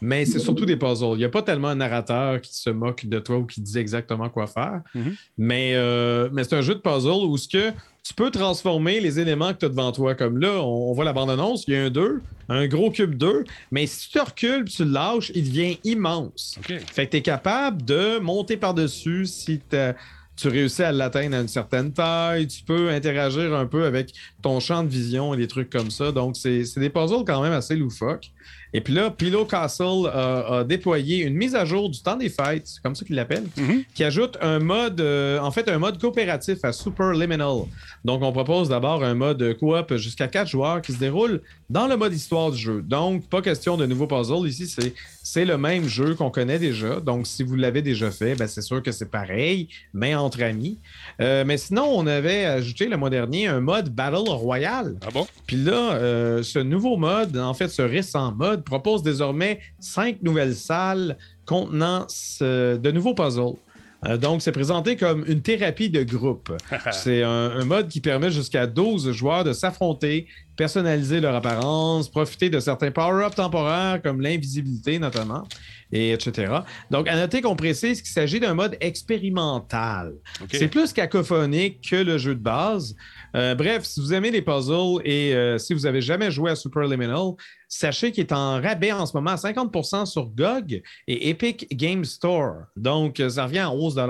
mais c'est surtout des puzzles. Il n'y a pas tellement un narrateur qui se moque de toi ou qui dit exactement quoi faire. Mhm. Mais, euh, mais c'est un jeu de puzzle où ce que tu peux transformer les éléments que tu as devant toi. Comme là, on, on voit la bande-annonce, il y a un 2, un gros cube 2, mais si tu te recules tu le lâches, il devient immense. Fait que tu es capable de monter par-dessus si t'as- tu réussis à l'atteindre à une certaine taille. Tu peux interagir un peu avec ton champ de vision et des trucs comme ça. Donc, c'est des puzzles quand même assez loufoques. Et puis là, Pillow Castle a, a déployé une mise à jour du temps des fêtes, c'est comme ça qu'il l'appelle, Mhm. qui ajoute un mode, euh, en fait, un mode coopératif à Super Liminal. Donc, on propose d'abord un mode coop jusqu'à quatre joueurs qui se déroule dans le mode histoire du jeu. Donc, pas question de nouveaux puzzles. Ici, c'est c'est le même jeu qu'on connaît déjà. Donc, si vous l'avez déjà fait, ben, c'est sûr que c'est pareil, mais entre amis. Euh, mais sinon, on avait ajouté le mois dernier un mode Battle Royale. Ah bon? Puis là, euh, ce nouveau mode, en fait, ce récent mode, propose désormais cinq nouvelles salles contenant de nouveaux puzzles. Euh, donc, c'est présenté comme une thérapie de groupe. c'est un, un mode qui permet jusqu'à 12 joueurs de s'affronter, personnaliser leur apparence, profiter de certains power-ups temporaires comme l'invisibilité notamment, et etc. Donc, à noter qu'on précise qu'il s'agit d'un mode expérimental. C'est plus cacophonique que le jeu de base. Euh, bref, si vous aimez les puzzles et euh, si vous avez jamais joué à Superliminal, sachez qu'il est en rabais en ce moment à 50% sur GOG et Epic Game Store. Donc, ça revient à 11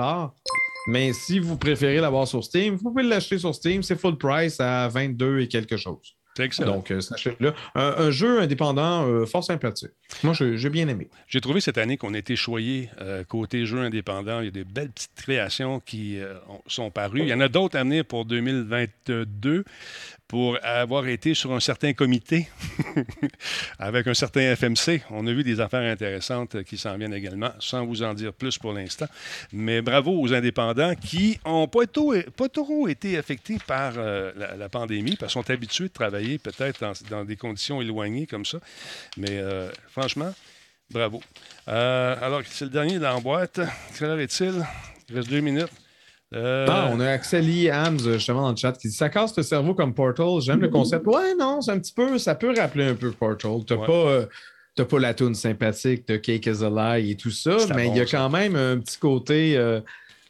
Mais si vous préférez l'avoir sur Steam, vous pouvez l'acheter sur Steam. C'est full price à 22 et quelque chose. Excellent. Donc, euh, sachez-le. Un, un jeu indépendant euh, fort sympathique. Moi, j'ai bien aimé. J'ai trouvé cette année qu'on a été choyé euh, côté jeux indépendants. Il y a des belles petites créations qui ont- sont parues. Il y en a d'autres à venir pour 2022 pour avoir été sur un certain comité avec un certain FMC. On a vu des affaires intéressantes qui s'en viennent également, sans vous en dire plus pour l'instant. Mais bravo aux indépendants qui n'ont pas, trop- été affectés par euh, la, pandémie, parce qu'ils sont habitués de travailler peut-être dans, des conditions éloignées comme ça. Mais euh, franchement, bravo. Euh, alors, c'est le dernier dans la boîte. Quelle heure est-il? Il reste deux minutes. Euh, Ah, on a Axeli Hams justement dans le chat qui dit Ça casse le cerveau comme Portal. J'aime le concept. Ouais, non, c'est un petit peu. Ça peut rappeler un peu Portal. T'as Ouais. pas. euh, T'as pas la toune sympathique de Cake is a Lie et tout ça, mais bon, il y a ça. quand même un petit côté euh,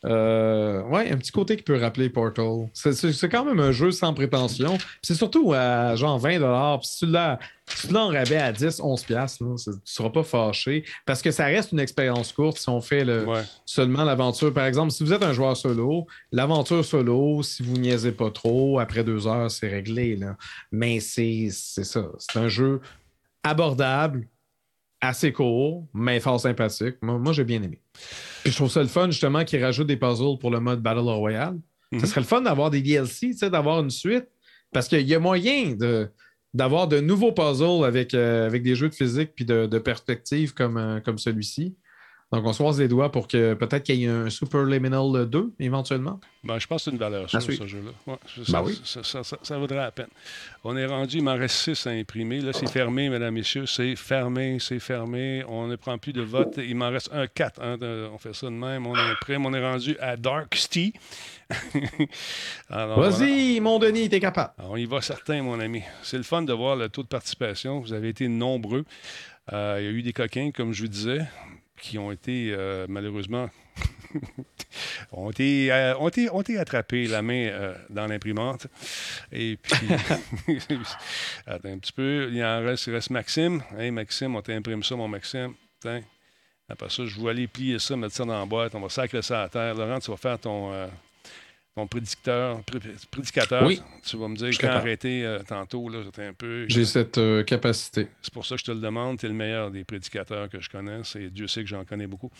Euh, ouais, un petit côté qui peut rappeler Portal. C'est- quand même un jeu sans prétention. C'est surtout à genre 20 Puis si tu l'as en rabais à 10, 11 piastres, là, c'est- tu ne seras pas fâché. Parce que ça reste une expérience courte si on fait le, Ouais. seulement l'aventure. Par exemple, si vous êtes un joueur solo, l'aventure solo, si vous niaisez pas trop, après deux heures, c'est réglé. Là. Mais c'est c'est ça. C'est un jeu abordable, assez court, mais fort sympathique. Moi, moi, j'ai bien aimé. Puis je trouve ça le fun, justement, qu'ils rajoutent des puzzles pour le mode Battle Royale. Mhm. Ce serait le fun d'avoir des DLC, tu sais, d'avoir une suite. Parce qu'il y a moyen de d'avoir de nouveaux puzzles avec, euh, avec des jeux de physique puis de, de perspective comme, euh, comme celui-ci. Donc, on se croise les doigts pour que peut-être qu'il y ait un Superliminal 2 éventuellement. Ben, je pense que c'est une valeur sûre, ce jeu-là. Ouais, je- Ben ça, oui. ça, ça- ça- ça vaudrait la peine. On est rendu, il m'en reste 6 à imprimer. Là, c'est fermé, mesdames, messieurs. C'est fermé, c'est fermé. On ne prend plus de vote. Il m'en reste un 4. on fait ça de même. On imprime. On est rendu à. Alors, voilà. Vas-y, mon Denis, t'es capable. On y va certain, mon ami. C'est le fun de voir le taux de participation. Vous avez été nombreux. Euh, il y a eu des coquins, comme je vous disais, qui ont été euh, malheureusement ont été, euh, ont été, ont été attrapés la main euh, dans l'imprimante. Et puis, attends un petit peu. Il en reste, il reste Maxime. Hey, Maxime, on t'imprime ça, mon Maxime. Tiens. Après ça, je vais aller plier ça, mettre ça dans la boîte. On va sacrer ça à terre. Laurent, tu vas faire ton, euh, ton prédicteur, pré- prédicateur. Oui. Tu vas me dire Je quand arrêter euh, tantôt. Là, j'étais un peu... J'ai cette euh, capacité. C'est pour ça que je te le demande. Tu es le meilleur des prédicateurs que je connaisse et Dieu sait que j'en connais beaucoup.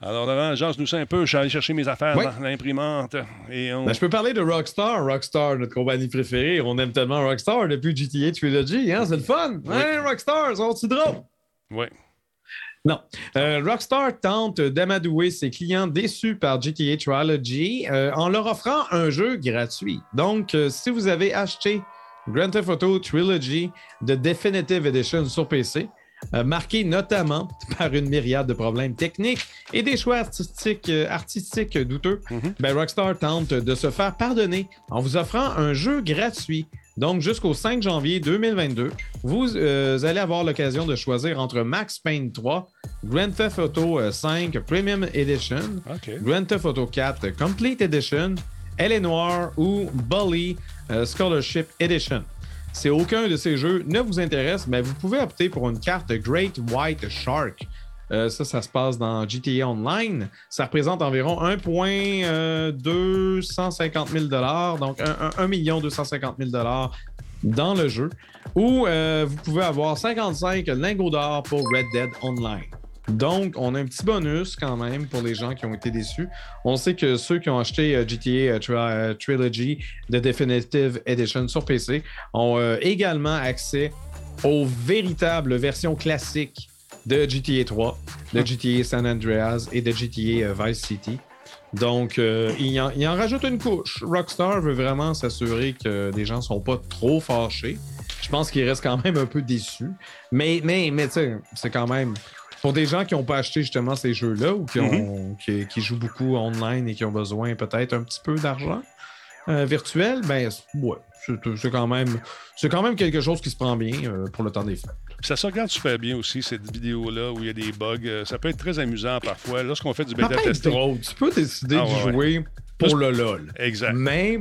Alors, Laurent, jase-nous ça un peu. Je suis allé chercher mes affaires Oui. dans l'imprimante. Et on... Ben, je peux parler de Rockstar. Rockstar, notre compagnie préférée. On aime tellement Rockstar depuis GTA Trilogy. Hein? C'est le fun. Hein, Rockstar, sont-ils drôles? Ouais. Non. Euh, Rockstar tente d'amadouer ses clients déçus par GTA Trilogy euh, en leur offrant un jeu gratuit. Donc, euh, si vous avez acheté Grand Theft Auto Trilogy de Definitive Edition sur PC, marqué notamment par une myriade de problèmes techniques et des choix artistiques, artistiques douteux, Mhm. ben, Rockstar tente de se faire pardonner en vous offrant un jeu gratuit. Donc, jusqu'au 5 janvier 2022, vous euh, allez avoir l'occasion de choisir entre Max Payne 3, Grand Theft Auto euh, 5 Premium Edition. Grand Theft Auto 4 Complete Edition, L.A. Noir ou Bully euh, Scholarship Edition. Si aucun de ces jeux ne vous intéresse, mais vous pouvez opter pour une carte Great White Shark. Euh, ça, ça se passe dans GTA Online. Ça représente environ 1,250 000 donc 1 250 000 dans le jeu. Ou euh, vous pouvez avoir 55 lingots d'or pour Red Dead Online. Donc, on a un petit bonus quand même pour les gens qui ont été déçus. On sait que ceux qui ont acheté euh, GTA euh, Tri- euh, Trilogy de Definitive Edition sur PC ont euh, également accès aux véritables versions classiques de GTA 3, de GTA San Andreas et de GTA Vice City. Donc, euh, il, en, il en rajoute une couche. Rockstar veut vraiment s'assurer que les gens ne sont pas trop fâchés. Je pense qu'ils restent quand même un peu déçus. Mais, mais, mais tu sais, c'est quand même. Pour des gens qui n'ont pas acheté justement ces jeux-là ou qui, ont, qui, qui jouent beaucoup online et qui ont besoin peut-être un petit peu d'argent euh, virtuel, ben ouais, c'est quand même c'est quand même quelque chose qui se prend bien euh, pour le temps des fêtes. Ça se regarde super bien aussi, cette vidéo-là, où il y a des bugs. Euh, Ça peut être très amusant parfois. Lorsqu'on fait du bêta testing. drôle. Tu peux décider Ah, de ouais, jouer pour le LOL. Exact. Mais,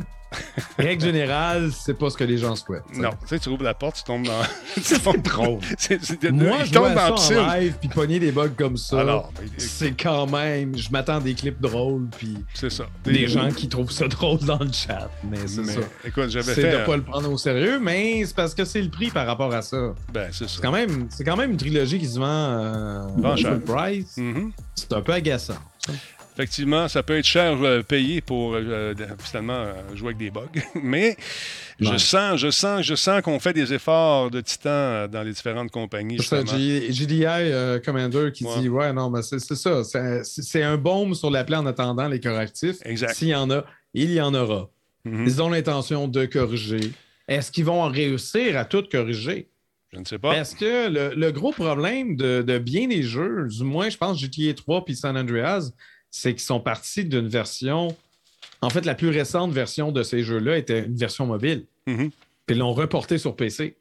règle générale, c'est pas ce que les gens souhaitent. Non, tu sais, tu ouvres la porte, tu tombes dans. C'est drôle. C'est- c'est- Moi, je tombe dans ça en live puis pogner des bugs comme ça. Alors, mais- c'est quand même. Je m'attends à des clips drôles puis c'est ça. des gens qui trouvent ça drôle dans le chat. Mais c'est Mais, ça. Écoute, j'avais C'est fait. de pas le prendre au sérieux, mais c'est parce que c'est le prix par rapport à ça. Ben, c'est ça. C'est quand même, c'est quand même une trilogie qui se vend euh, Vend cher. price. Mhm. C'est un peu agaçant. Effectivement, ça peut être cher euh, payé pour euh, finalement euh, jouer avec des bugs. Mais je sens, je sens, je sens qu'on fait des efforts de titan dans les différentes compagnies. C'est ça, GDI Commander qui Ouais. dit Ouais, non, mais c'est ça. C'est un baume sur la plaie en attendant les correctifs. Exact. S'il y en a, il y en aura. Mhm. Ils ont l'intention de corriger. Est-ce qu'ils vont réussir à tout corriger? Je ne sais pas. Parce que le, le gros problème de, de bien des jeux, du moins, je pense, GTA 3 puis San Andreas, c'est qu'ils sont partis d'une version. En fait, la plus récente version de ces jeux-là était une version mobile. Mhm. Puis ils l'ont reporté sur PC.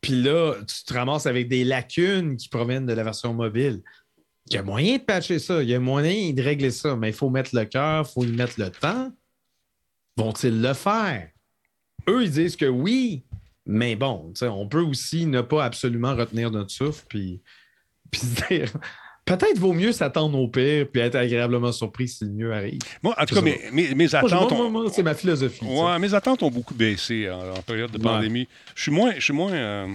Puis là, tu te ramasses avec des lacunes qui proviennent de la version mobile. Il y a moyen de patcher ça, il y a moyen de régler ça, mais il faut mettre le cœur, il faut y mettre le temps. Vont-ils le faire? Eux, ils disent que oui, mais bon, on peut aussi ne pas absolument retenir notre souffle, puis, puis se dire peut-être vaut mieux s'attendre au pire puis être agréablement surpris si le mieux arrive. Moi, en tout cas, mes, mes, attentes. Moi, c'est ma philosophie. Ouais, mes attentes ont beaucoup baissé en, période de pandémie. Je suis moins. Je suis moins euh,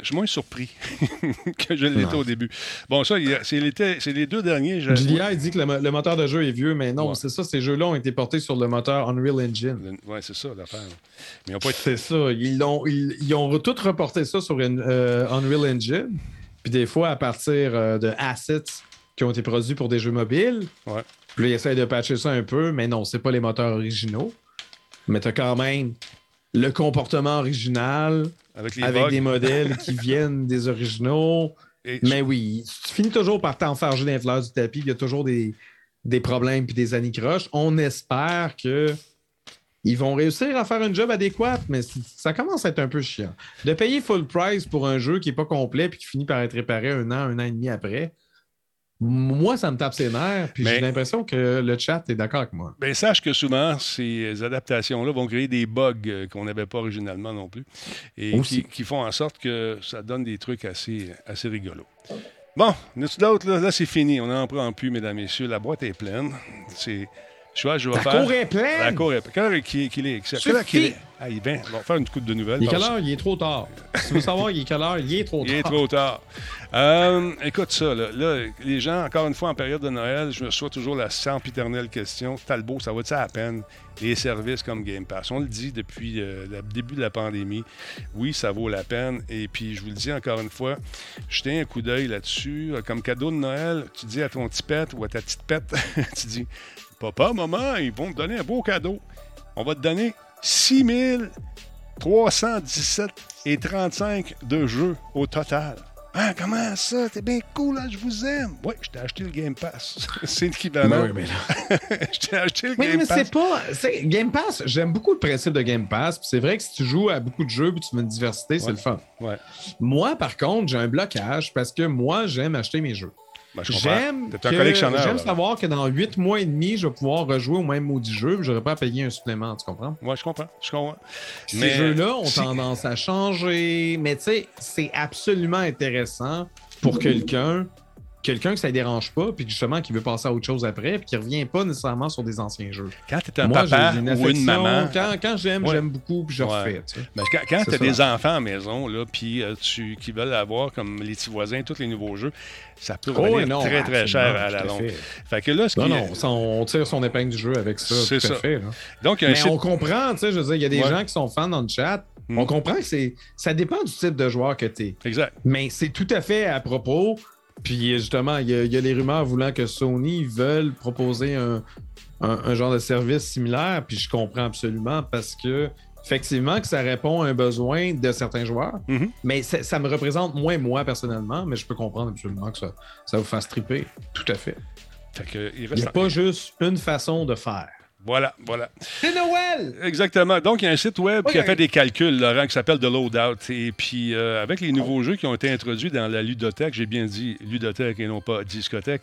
je suis moins surpris que je l'étais au début. Bon, ça, c'est les deux derniers. Julia, il dit que le, moteur de jeu est vieux, mais non, c'est ça, ces jeux-là ont été portés sur le moteur Unreal Engine. Oui, c'est ça l'affaire. Mais C'est ça. Ils ont, ils, ont tout reporté ça sur une, euh, Unreal Engine. Puis des fois, à partir euh, de assets qui ont été produits pour des jeux mobiles. Ouais. Puis là, ils essayent de patcher ça un peu, mais non, c'est pas les moteurs originaux. Mais tu as quand même le comportement original avec, des modèles qui viennent des originaux. mais oui, tu finis toujours par t'enfarger dans les fleurs du tapis. Il y a toujours des, des problèmes puis des anicroches. On espère que ils vont réussir à faire un job adéquat, mais ça commence à être un peu chiant. De payer full price pour un jeu qui n'est pas complet puis qui finit par être réparé un an, un an et demi après, moi, ça me tape ses nerfs, puis j'ai l'impression que le chat est d'accord avec moi. Ben, sache que souvent, ces adaptations-là vont créer des bugs euh, qu'on n'avait pas originalement non plus, et qui, font en sorte que ça donne des trucs assez, assez rigolos. Bon, d'autres, là, là c'est fini. On n'en prend plus, mesdames, et messieurs. La boîte est pleine. C'est je vois, je vais la faire. cour est pleine. La cour est pleine. Heure qu'il est? Quelle Ah, il vient. On va faire une coupe de nouvelles. Il est quelle heure? Il est trop tard. si tu veux savoir, il est quelle heure? Il est trop tard. Il est trop tard. Euh, écoute ça, là, là, Les gens, encore une fois, en période de Noël, je me reçois toujours la sempiternelle question. Talbot, ça va-tu à peine? Les services comme Game Pass. On le dit depuis euh, le début de la pandémie. Oui, ça vaut la peine. Et puis, je vous le dis encore une fois, jetez un coup d'œil là-dessus. Comme cadeau de Noël, tu dis à ton petit pet ou à ta petite pète, tu dis Papa, maman, ils vont te donner un beau cadeau. On va te donner 6317 et 35 de jeux au total. Ah, comment ça? T'es bien cool, là, je vous aime. Oui, je t'ai acheté le Game Pass. c'est l'équivalent. Oui, mais là. je t'ai acheté le Game Pass. mais c'est pas. Game Pass, j'aime beaucoup le principe de Game Pass. c'est vrai que si tu joues à beaucoup de jeux et tu veux une diversité, c'est le fun. Ouais. Moi, par contre, j'ai un blocage parce que moi, j'aime acheter mes jeux. Ben, j'aime J'aime savoir que dans 8 mois et demi, je vais pouvoir rejouer au même maudit jeu, je n'aurai pas à payer un supplément, tu comprends? Oui, je comprends. Je comprends. Ces jeux-là ont tendance à changer, mais tu sais, c'est absolument intéressant pour quelqu'un quelqu'un que ça ne dérange pas, puis justement qui veut passer à autre chose après, puis qui ne revient pas nécessairement sur des anciens jeux. Quand tu es un papa ou une maman. Quand, j'aime, j'aime beaucoup, puis je refais. quand, tu as des enfants à la maison, là, puis euh, tu, qui veulent avoir, comme les petits voisins, tous les nouveaux jeux, ça peut oh, revenir très, très cher à la longue. Fait. que là, ce non, non, on tire son épingle du jeu avec ça. C'est ça. Fait, Donc, Mais on comprend, tu sais, je veux dire, il y a des gens qui sont fans dans le chat. On mm. comprend que c'est ça dépend du type de joueur que tu es. Exact. Mais c'est tout à fait à propos puis justement, il y, a les rumeurs voulant que Sony veulent proposer un, genre de service similaire, puis je comprends absolument parce que effectivement que ça répond à un besoin de certains joueurs, mhm. mais ça, me représente moins moi personnellement, mais je peux comprendre absolument que ça, ça vous fasse triper. Tout à fait. il n'y a pas juste une façon de faire. Voilà, voilà. C'est Noël! Exactement. Donc, il y a un site web qui a fait des calculs, Laurent, qui s'appelle The Loadout. Et puis, euh, avec les nouveaux jeux qui ont été introduits dans la ludothèque, j'ai bien dit ludothèque et non pas discothèque.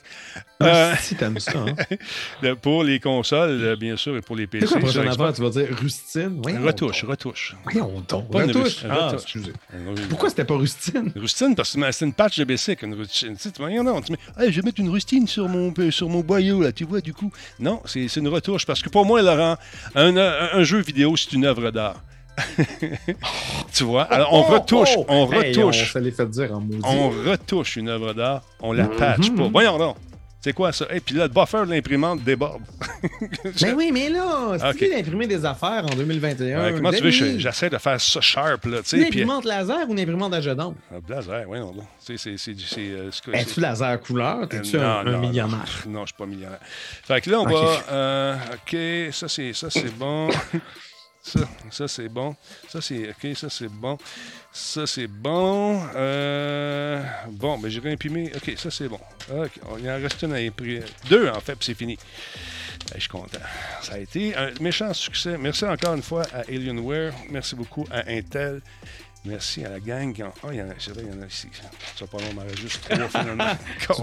Ah, euh, si t'aimes ça, hein? pour les consoles, euh, bien sûr, et pour les PC. Quoi la prochaine Tu vas dire rustine? retouche, retouche. Voyons donc. Pas retouche? Ah, retouche. excusez. Pourquoi c'était pas rustine? Rustine, parce que c'est une patch de basic, une rustine. Tu sais, tu non, tu mets, je vais mettre une rustine sur mon, sur mon boyau, là, tu vois, du coup. Non, c'est une retouche, parce que pour moi, Laurent, un, jeu vidéo, c'est une œuvre d'art. tu vois? Alors, on oh, retouche, oh, on retouche. on, fait dire en On retouche une œuvre d'art, on la patch pas. Voyons donc. C'est quoi ça? Et puis là, le buffer de l'imprimante déborde. mais oui, mais là, si tu veux imprimer des affaires en 2021. comment tu veux? J'essaie de faire ça sharp. Là, une imprimante laser ou une imprimante à jetons? Euh, laser, oui, non. C'est. Euh, Es-tu laser couleur? T'es-tu euh, un, millionnaire? Non, je ne suis pas millionnaire. Fait que là, on va. OK, ça, c'est bon. ça, ça c'est bon. Ça, c'est. OK, ça, c'est bon. Ça, c'est bon. Euh, bon, ben, j'ai réimprimé. OK, ça, c'est bon. OK, il en reste une à imprimer. Deux, en fait, puis c'est fini. Ben, je suis content. Ça a été un méchant succès. Merci encore une fois à Alienware. Merci beaucoup à Intel. Merci à la gang. Ah, il y en a, c'est vrai, il y en a ici. Ça pas long, reste juste trois finalement.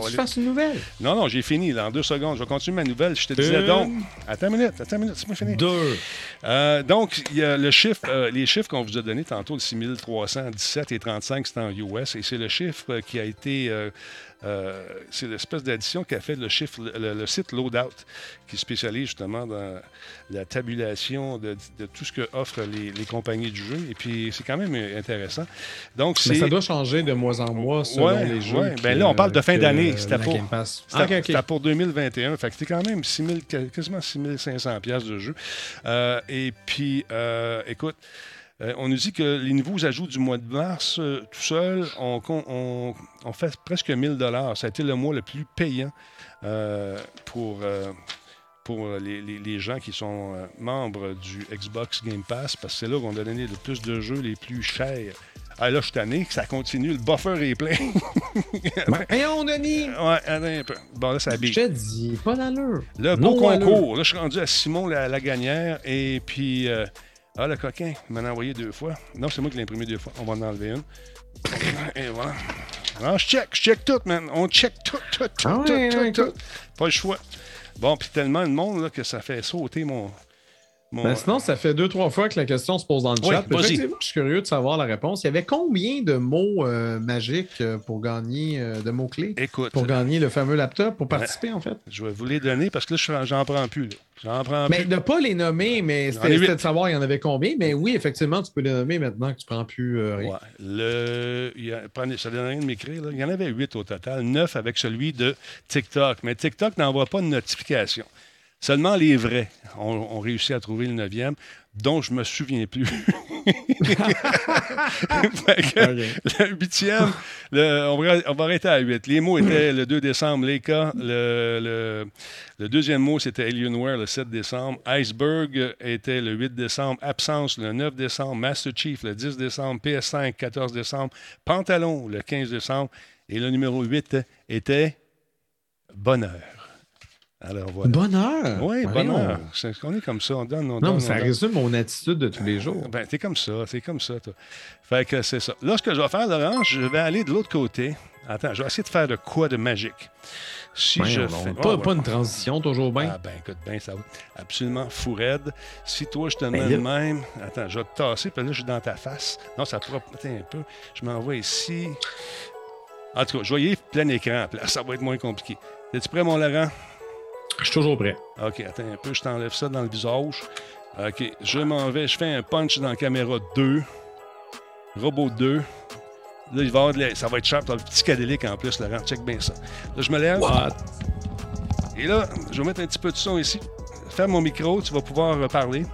Tu fasses une nouvelle. non, non, j'ai fini là, en deux secondes. Je vais continuer ma nouvelle. Je te disais Une. donc. Attends une minute, attends une minute, c'est moi fini. Deux. Euh, donc, il y a le chiffre, euh, les chiffres qu'on vous a donnés tantôt, le 6317 et 35, c'est en US, et c'est le chiffre qui a été. euh, euh, c'est l'espèce d'addition qu'a fait le, chiffre, le, le site Loadout, qui spécialise justement dans la tabulation de, de tout ce que offrent les, les compagnies du jeu. Et puis, c'est quand même intéressant. Donc, Mais ça doit changer de mois en mois selon Ouais, les jeux. ouais. Ben là, on parle de fin d'année. C'était pour- Ah, pour 2021. Fait que c'était quand même 6 000, quasiment 6500 pièces de jeu. Euh, et puis, euh, écoute, euh, on nous dit que les nouveaux ajouts du mois de mars, euh, tout seul, on, on- on fait presque 1000 dollars. Ça a été le mois le plus payant euh, pour, euh, pour les, les- les gens qui sont euh, membres du Xbox Game Pass, parce que c'est là qu'on a donné le plus de jeux les plus chers. Ah là, je suis tanné, que ça continue, le buffer est plein. Ben, Voyons, Denis! Ouais, attends un peu. Bon, là, ça Je bille. te dis, pas d'allure. Le beau Non, allure. concours. Là, je suis rendu à Simon la, la gagnère. Et puis, euh, ah, le coquin, il m'en a envoyé deux fois. Non, c'est moi qui l'ai imprimé deux fois. On va en enlever une. Et voilà. Alors, je check, je check tout, man. On check tout, tout, tout, Ah tout, ouais, tout, tout. Pas le choix. Bon, puis tellement de monde là, que ça fait sauter mon. Mon Ben, sinon, ça fait deux, trois fois que la question se pose dans le chat. Effectivement, je suis curieux de savoir la réponse. Il y avait combien de mots euh, magiques euh, pour gagner, euh, de mots-clés, Écoute, pour gagner le fameux laptop, pour participer, en fait? je vais vous les donner parce que là, j'en prends plus. J'en prends Mais plus. de pas les nommer, mais c'était de savoir il y en avait combien. Mais oui, effectivement, tu peux les nommer maintenant que tu prends plus euh, rien. Ouais. Le, il y a, prenez, ça donne rien de m'écrire. Il y en avait huit au total, neuf avec celui de TikTok. Mais TikTok n'envoie pas de notification. Seulement les vrais ont, ont réussi à trouver le neuvième, dont je me souviens plus. Le huitième, le- on, va, on va arrêter à huit. Les mots étaient le 2 décembre, Leica. Le, le, le deuxième mot, c'était Alienware, le 7 décembre. Iceberg était le 8 décembre. Absence, le 9 décembre. Master Chief, le 10 décembre. PS5, 14 décembre. Pantalon, le 15 décembre. Et le numéro 8 était Bonheur. Alors voilà. Bonheur! Oui, bonheur. On est comme ça, on donne, on donne. Non, mais on ça donne. résume mon attitude de tous les jours. Ben, t'es comme ça, t'es comme ça, toi. Fait que c'est ça. Là, ce que je vais faire, Laurent, je vais aller de l'autre côté. Attends, je vais essayer de faire de quoi de magique. Si je fais. Pas, Ah, ouais. pas une transition, toujours bien? Ah, ben, écoute, ben, ça va. Absolument fou raide. Si toi, je te Ben mets le même. Attends, je vais te tasser, puis là, je suis dans ta face. Non, ça pourra. Attends un peu. Je m'envoie ici. En tout cas, je vais y aller plein écran. là, ça va être moins compliqué. Es-tu prêt, mon Laurent? Je suis toujours prêt. OK, attends un peu, je t'enlève ça dans le visage. OK, je m'en vais, je fais un punch dans la caméra 2. Robot 2. Là, il va avoir de ça va être sharp, t'as le petit cadélique en plus, Laurent. Check bien ça. Là, je me lève. What? Et là, je vais mettre un petit peu de son ici. Ferme mon micro, tu vas pouvoir euh, parler.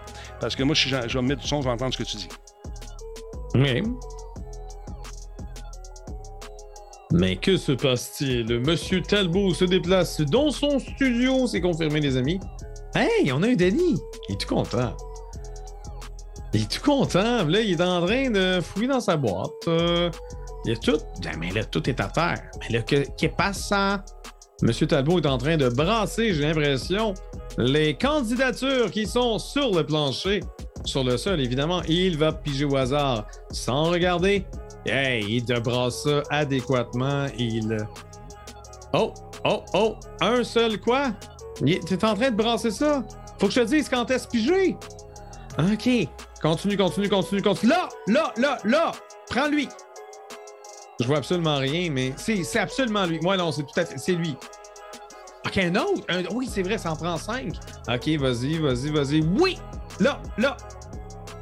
Parce que moi, je vais mettre du son, je vais entendre ce que tu dis. Oui. Mais que se passe-t-il? Monsieur Talbot se déplace dans son studio, c'est confirmé, les amis. Hey, on a un Denis! Il est tout content. Il est tout content. Là, il est en train de fouiller dans sa boîte. Euh, il y a tout. Ah, Mais là, tout est à terre. Mais là, que, que passe ça? Monsieur Talbot est en train de brasser, j'ai l'impression, les candidatures qui sont sur le plancher. Sur le sol, évidemment, il va piger au hasard sans regarder. Hey, il te brasse ça adéquatement. Il. Oh, oh, oh, un seul quoi? T'es en train de brasser ça? Faut que je te dise quand est-ce piger? Ok. Continue, continue, continue, continue. Là, là, là, là! Prends-lui! Je vois absolument rien, mais c'est absolument lui. Moi, non, c'est tout à fait. C'est lui. Ok, un autre? Oui, c'est vrai, ça en prend cinq. Ok, vas-y, vas-y, vas-y. Oui! Là, là!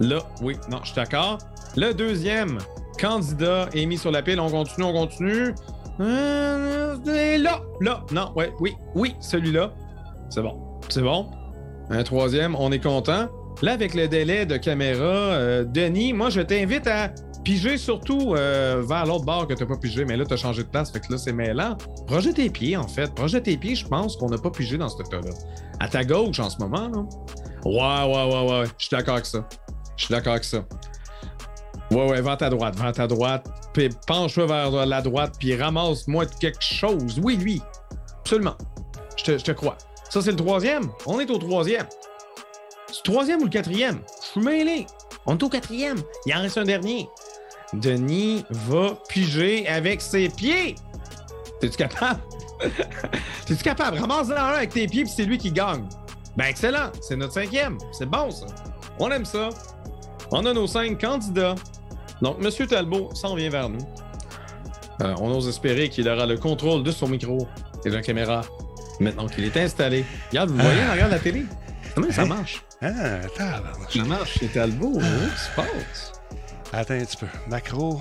Là, oui, non, je suis d'accord. Le deuxième candidat est mis sur la pile. On continue, on continue. Euh, là, là, non, ouais, oui, oui, celui-là. C'est bon, c'est bon. Un troisième, on est content. Là, avec le délai de caméra, euh, Denis, moi, je t'invite à piger surtout euh, vers l'autre bord que t'as pas pigé, mais là, t'as changé de place, fait que là, c'est mêlant. Projette tes pieds, en fait. Projette tes pieds, je pense qu'on n'a pas pigé dans ce tas-là. À ta gauche, en ce moment, là. Ouais, ouais, ouais, ouais. Je suis d'accord avec ça. Je suis d'accord avec ça. Ouais, ouais, vers ta droite, vers ta droite. Puis penche-toi vers la droite, puis ramasse-moi quelque chose. Oui, lui. Absolument. Je te, crois. Ça, c'est le troisième. On est au troisième. C'est le troisième ou le quatrième? Je suis mêlé. On est au quatrième. Il en reste un dernier. Denis va piger avec ses pieds. T'es-tu capable? T'es-tu capable? Ramasse-en un avec tes pieds, puis c'est lui qui gagne. Ben, excellent. C'est notre cinquième. C'est bon, ça. On aime ça. On a nos cinq candidats. Donc, M. Talbot s'en vient vers nous. Euh, on ose espérer qu'il aura le contrôle de son micro et de la caméra maintenant qu'il est installé. Regarde, vous voyez, on regarde la télé. Ça marche? Ah, tabarnak. Ça marche chez Talbot. Qu'est-ce qui se passe? Attends un petit peu. Macro.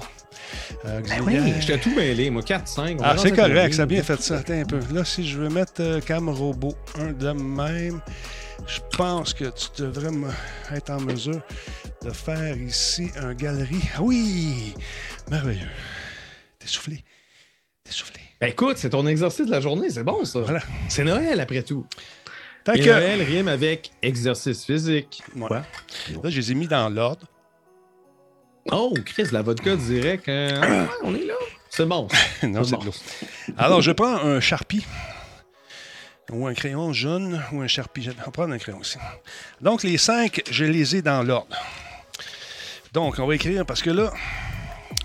euh, Ben oui, j'étais tout mêlé, moi, 4, 5. Ah, c'est correct, ça a bien fait ça. Attends un peu. Là, si je veux mettre euh, Cam Robot 1 de même, je pense que tu devrais être en mesure de faire ici un galerie. Ah oui! Merveilleux. T'es soufflé. T'es soufflé. Ben écoute, c'est ton exercice de la journée, c'est bon ça. Voilà. C'est Noël après tout. Fait Et que, Noël rime avec exercice physique. Ouais. Quoi? là, je les ai mis dans l'ordre. Oh, Chris, la vodka dirait que. Ah, on est là. C'est bon. non, c'est bon. Alors, je prends un Sharpie. Ou un crayon jaune ou un Sharpie. Je vais en prendre un crayon aussi. Donc, les cinq, je les ai dans l'ordre. Donc, on va écrire parce que là,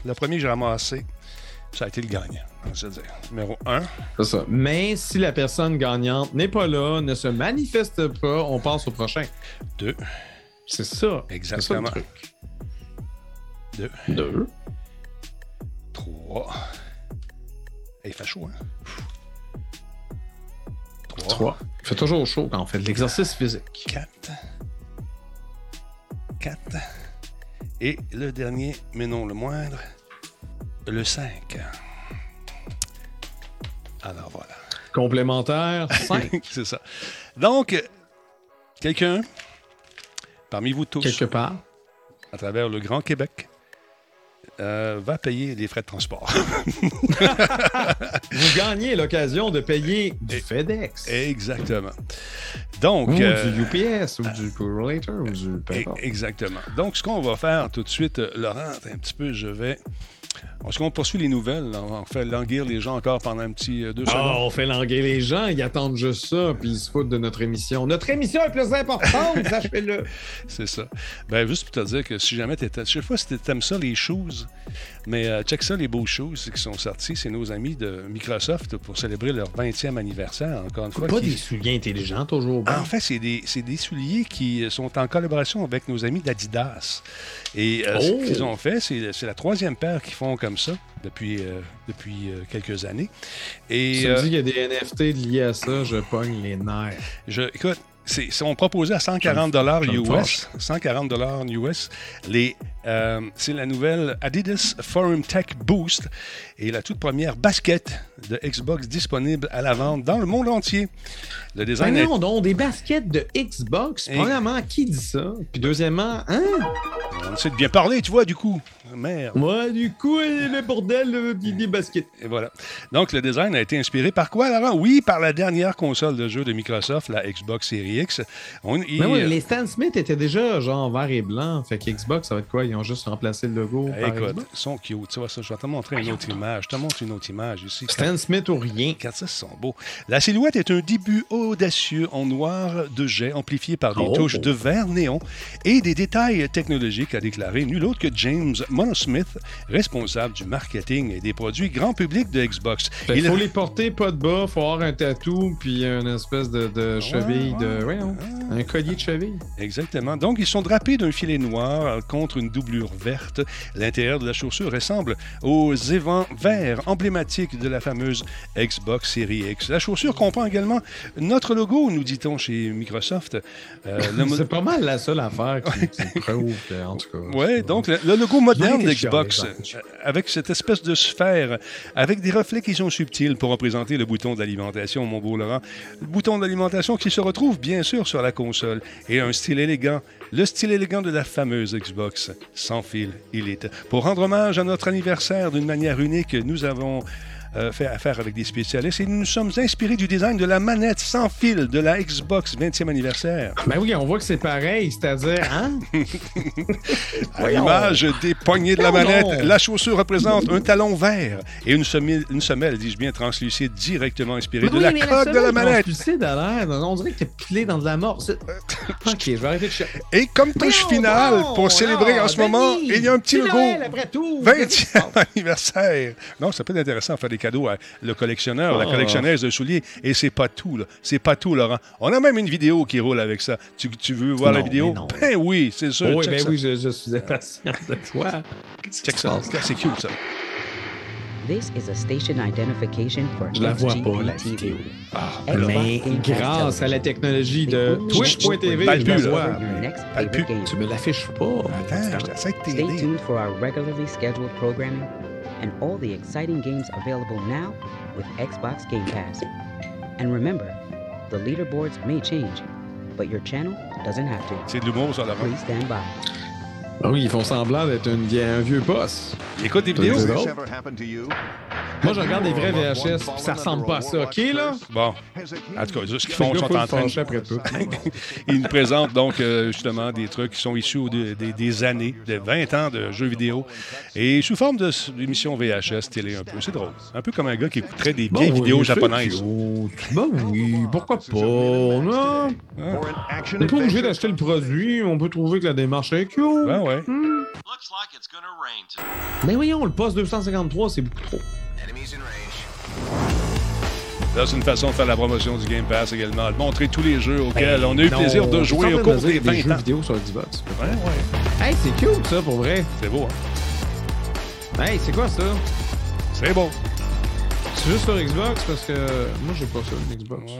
le premier que j'ai ramassé, ça a été le gagnant. Se dire. Numéro 1. C'est ça. Mais si la personne gagnante n'est pas là, ne se manifeste pas, on passe au prochain. 2. C'est ça. Exactement. C'est ça, le truc. 2. Deux. 3. Il fait chaud, hein? 3. Trois. Il fait toujours chaud quand on fait de l'exercice physique. 4. 4. Et le dernier, mais non le moindre, le 5. Alors voilà. Complémentaire, 5. C'est ça. Donc, quelqu'un parmi vous tous, quelque part. à travers le Grand Québec, euh, va payer les frais de transport. Vous gagnez l'occasion de payer du FedEx. Exactement. Donc, ou euh, du UPS, ou du Correlator, ou du... E- importe. Exactement. Donc, ce qu'on va faire tout de suite, euh, Laurent, un petit peu, je vais. Est-ce qu'on poursuit les nouvelles? On fait languir les gens encore pendant un petit euh, deux Ah, secondes. on fait languer les gens, ils attendent juste ça, puis ils se foutent de notre émission. Notre émission est plus importante, sachez-le. C'est ça. Ben, juste pour te dire que si jamais tu Je sais pas si t'aimes ça, les shoes, mais euh, check ça, les beaux shoes qui sont sortis. C'est nos amis de Microsoft pour célébrer leur 20e anniversaire, encore une fois. Pas qui- des souliers intelligents, toujours. En bon. fait, c'est des, des souliers qui sont en collaboration avec nos amis d'Adidas. Et euh, Oh! ce qu'ils ont fait, c'est, c'est la troisième paire qu'ils font comme ça depuis, euh, depuis euh, quelques années. Et Tu me euh, dis qu'il y a des NFT liés à ça, je pogne les nerfs. je, écoute, c'est, sont proposés à 140 dollars US. fâche. 140 dollars US. Les, euh, c'est la nouvelle Adidas Forum Tech Boost et la toute première basket de Xbox disponible à la vente dans le monde entier. Le Ben design est- non, donc des baskets de Xbox. Et- Premièrement, qui dit ça? Puis deuxièmement, hein? on essaie de bien parler, tu vois, du coup. Merde. Ouais, du coup, le bordel, le- des baskets. Et voilà. Donc, le design a été inspiré par quoi, Laurent? Oui, par la dernière console de jeu de Microsoft, la Xbox Series X. On, Mais ouais, les Stan Smith étaient déjà genre vert et blanc. Fait que Xbox, ça va être quoi? Ils ont juste remplacé le logo par écoute, ils sont cute. Tu vois ça, je vais te montrer une autre image. Je te montre une autre image ici. Stan Smith ou rien. Regarde ça, ils sont beaux. La silhouette est un début audacieux en noir de jet amplifié par des Oh. touches de vert néon et des détails technologiques, a déclaré nul autre que James Monosmith, responsable du marketing et des produits grand public de Xbox. Il faut a- les porter pas de bas, faut avoir un tatou puis une espèce de, de cheville de. ouais, un collier de cheville. Exactement. Donc, ils sont drapés d'un filet noir contre une doublure verte. L'intérieur de la chaussure ressemble aux évents verts emblématiques de la fameuse Xbox Series X. La chaussure comprend également notre logo, nous dit-on chez Microsoft. Euh, le C'est pas mal la seule affaire qui, qui prouve en tout cas. Ouais, donc le, le logo moderne d'Xbox, euh, avec cette espèce de sphère, avec des reflets qui sont subtils pour représenter le bouton d'alimentation, mon beau Laurent. Le bouton d'alimentation qui se retrouve bien sûr sur la console et un style élégant, le style élégant de la fameuse Xbox sans fil Elite. Pour rendre hommage à notre anniversaire d'une manière unique, nous avons euh, fait affaire avec des spécialistes et nous nous sommes inspirés du design de la manette sans fil de la Xbox 20e anniversaire. Ben oui, on voit que c'est pareil, c'est-à-dire, hein? À l'image des poignées de la manette, la chaussure représente un talon vert et une semelle, une semelle dis-je bien, translucide directement inspirée de la coque de la manette. translucide l'air. On dirait que t'es pilé dans de la mort. Ok, je vais arrêter de chercher. Et comme touche Voyons finale, pour célébrer en ce moment, il y a un petit logo. Noël, après tout. 20e anniversaire. Non, ça peut être intéressant de faire des cadeaux à le collectionneur, la Ah. collectionneuse de souliers. Et c'est pas tout, là. C'est pas tout, Laurent. On a même une vidéo qui roule avec ça. Tu, tu veux voir la vidéo? Ben oui, c'est sûr. Oui, Check ben ça. oui, je, je suis impatient de toi. Check ça. C'est cute, ça. This is a station identification for Je la vois pas, la vidéo. Ah, Mais grâce à la technologie The de Twitch.tv, je la vois. Tu me l'affiches pas. Attends, j'essaie de Stay t'aider. tuned for our regularly scheduled programming and all the exciting games available now with Xbox Game Pass. And remember, the leaderboards may change, but your channel doesn't have to. C'est de l'humour, ça, Laurent. Please stand by. Ah oui, ils font semblant d'être une vie- un vieux boss. Écoute des vidéos. Moi, je regarde des vrais VHS, puis ça ressemble pas à ça, OK, là? Bon. En tout cas, ce qu'ils font, ils sont en train de... après tout. Ils nous présentent donc euh, justement des trucs qui sont issus de- des- des années, de 20 ans de jeux vidéo, et sous forme d'émissions VHS télé un peu. C'est drôle. Un peu comme un gars qui écouterait des Bon, vieilles oui, vidéos japonaises. Ben oui, pourquoi pas? Non, on n'est pas obligé d'acheter le produit, on peut trouver que la démarche est cute. Ouais, ouais. Looks like it's gonna rain today. Mais voyons, le poste 253, c'est beaucoup trop. Là, c'est une façon de faire la promotion du Game Pass également, de montrer tous les jeux auxquels on a eu Ben, Non, plaisir de jouer au cours des des jeux 20 ans. vidéo sur Xbox. Ouais, ouais. Hey, c'est cute ça pour vrai. C'est beau, hein? Hey, c'est quoi ça? C'est beau. C'est juste sur Xbox parce que moi j'ai pas ça, une Xbox. Ouais,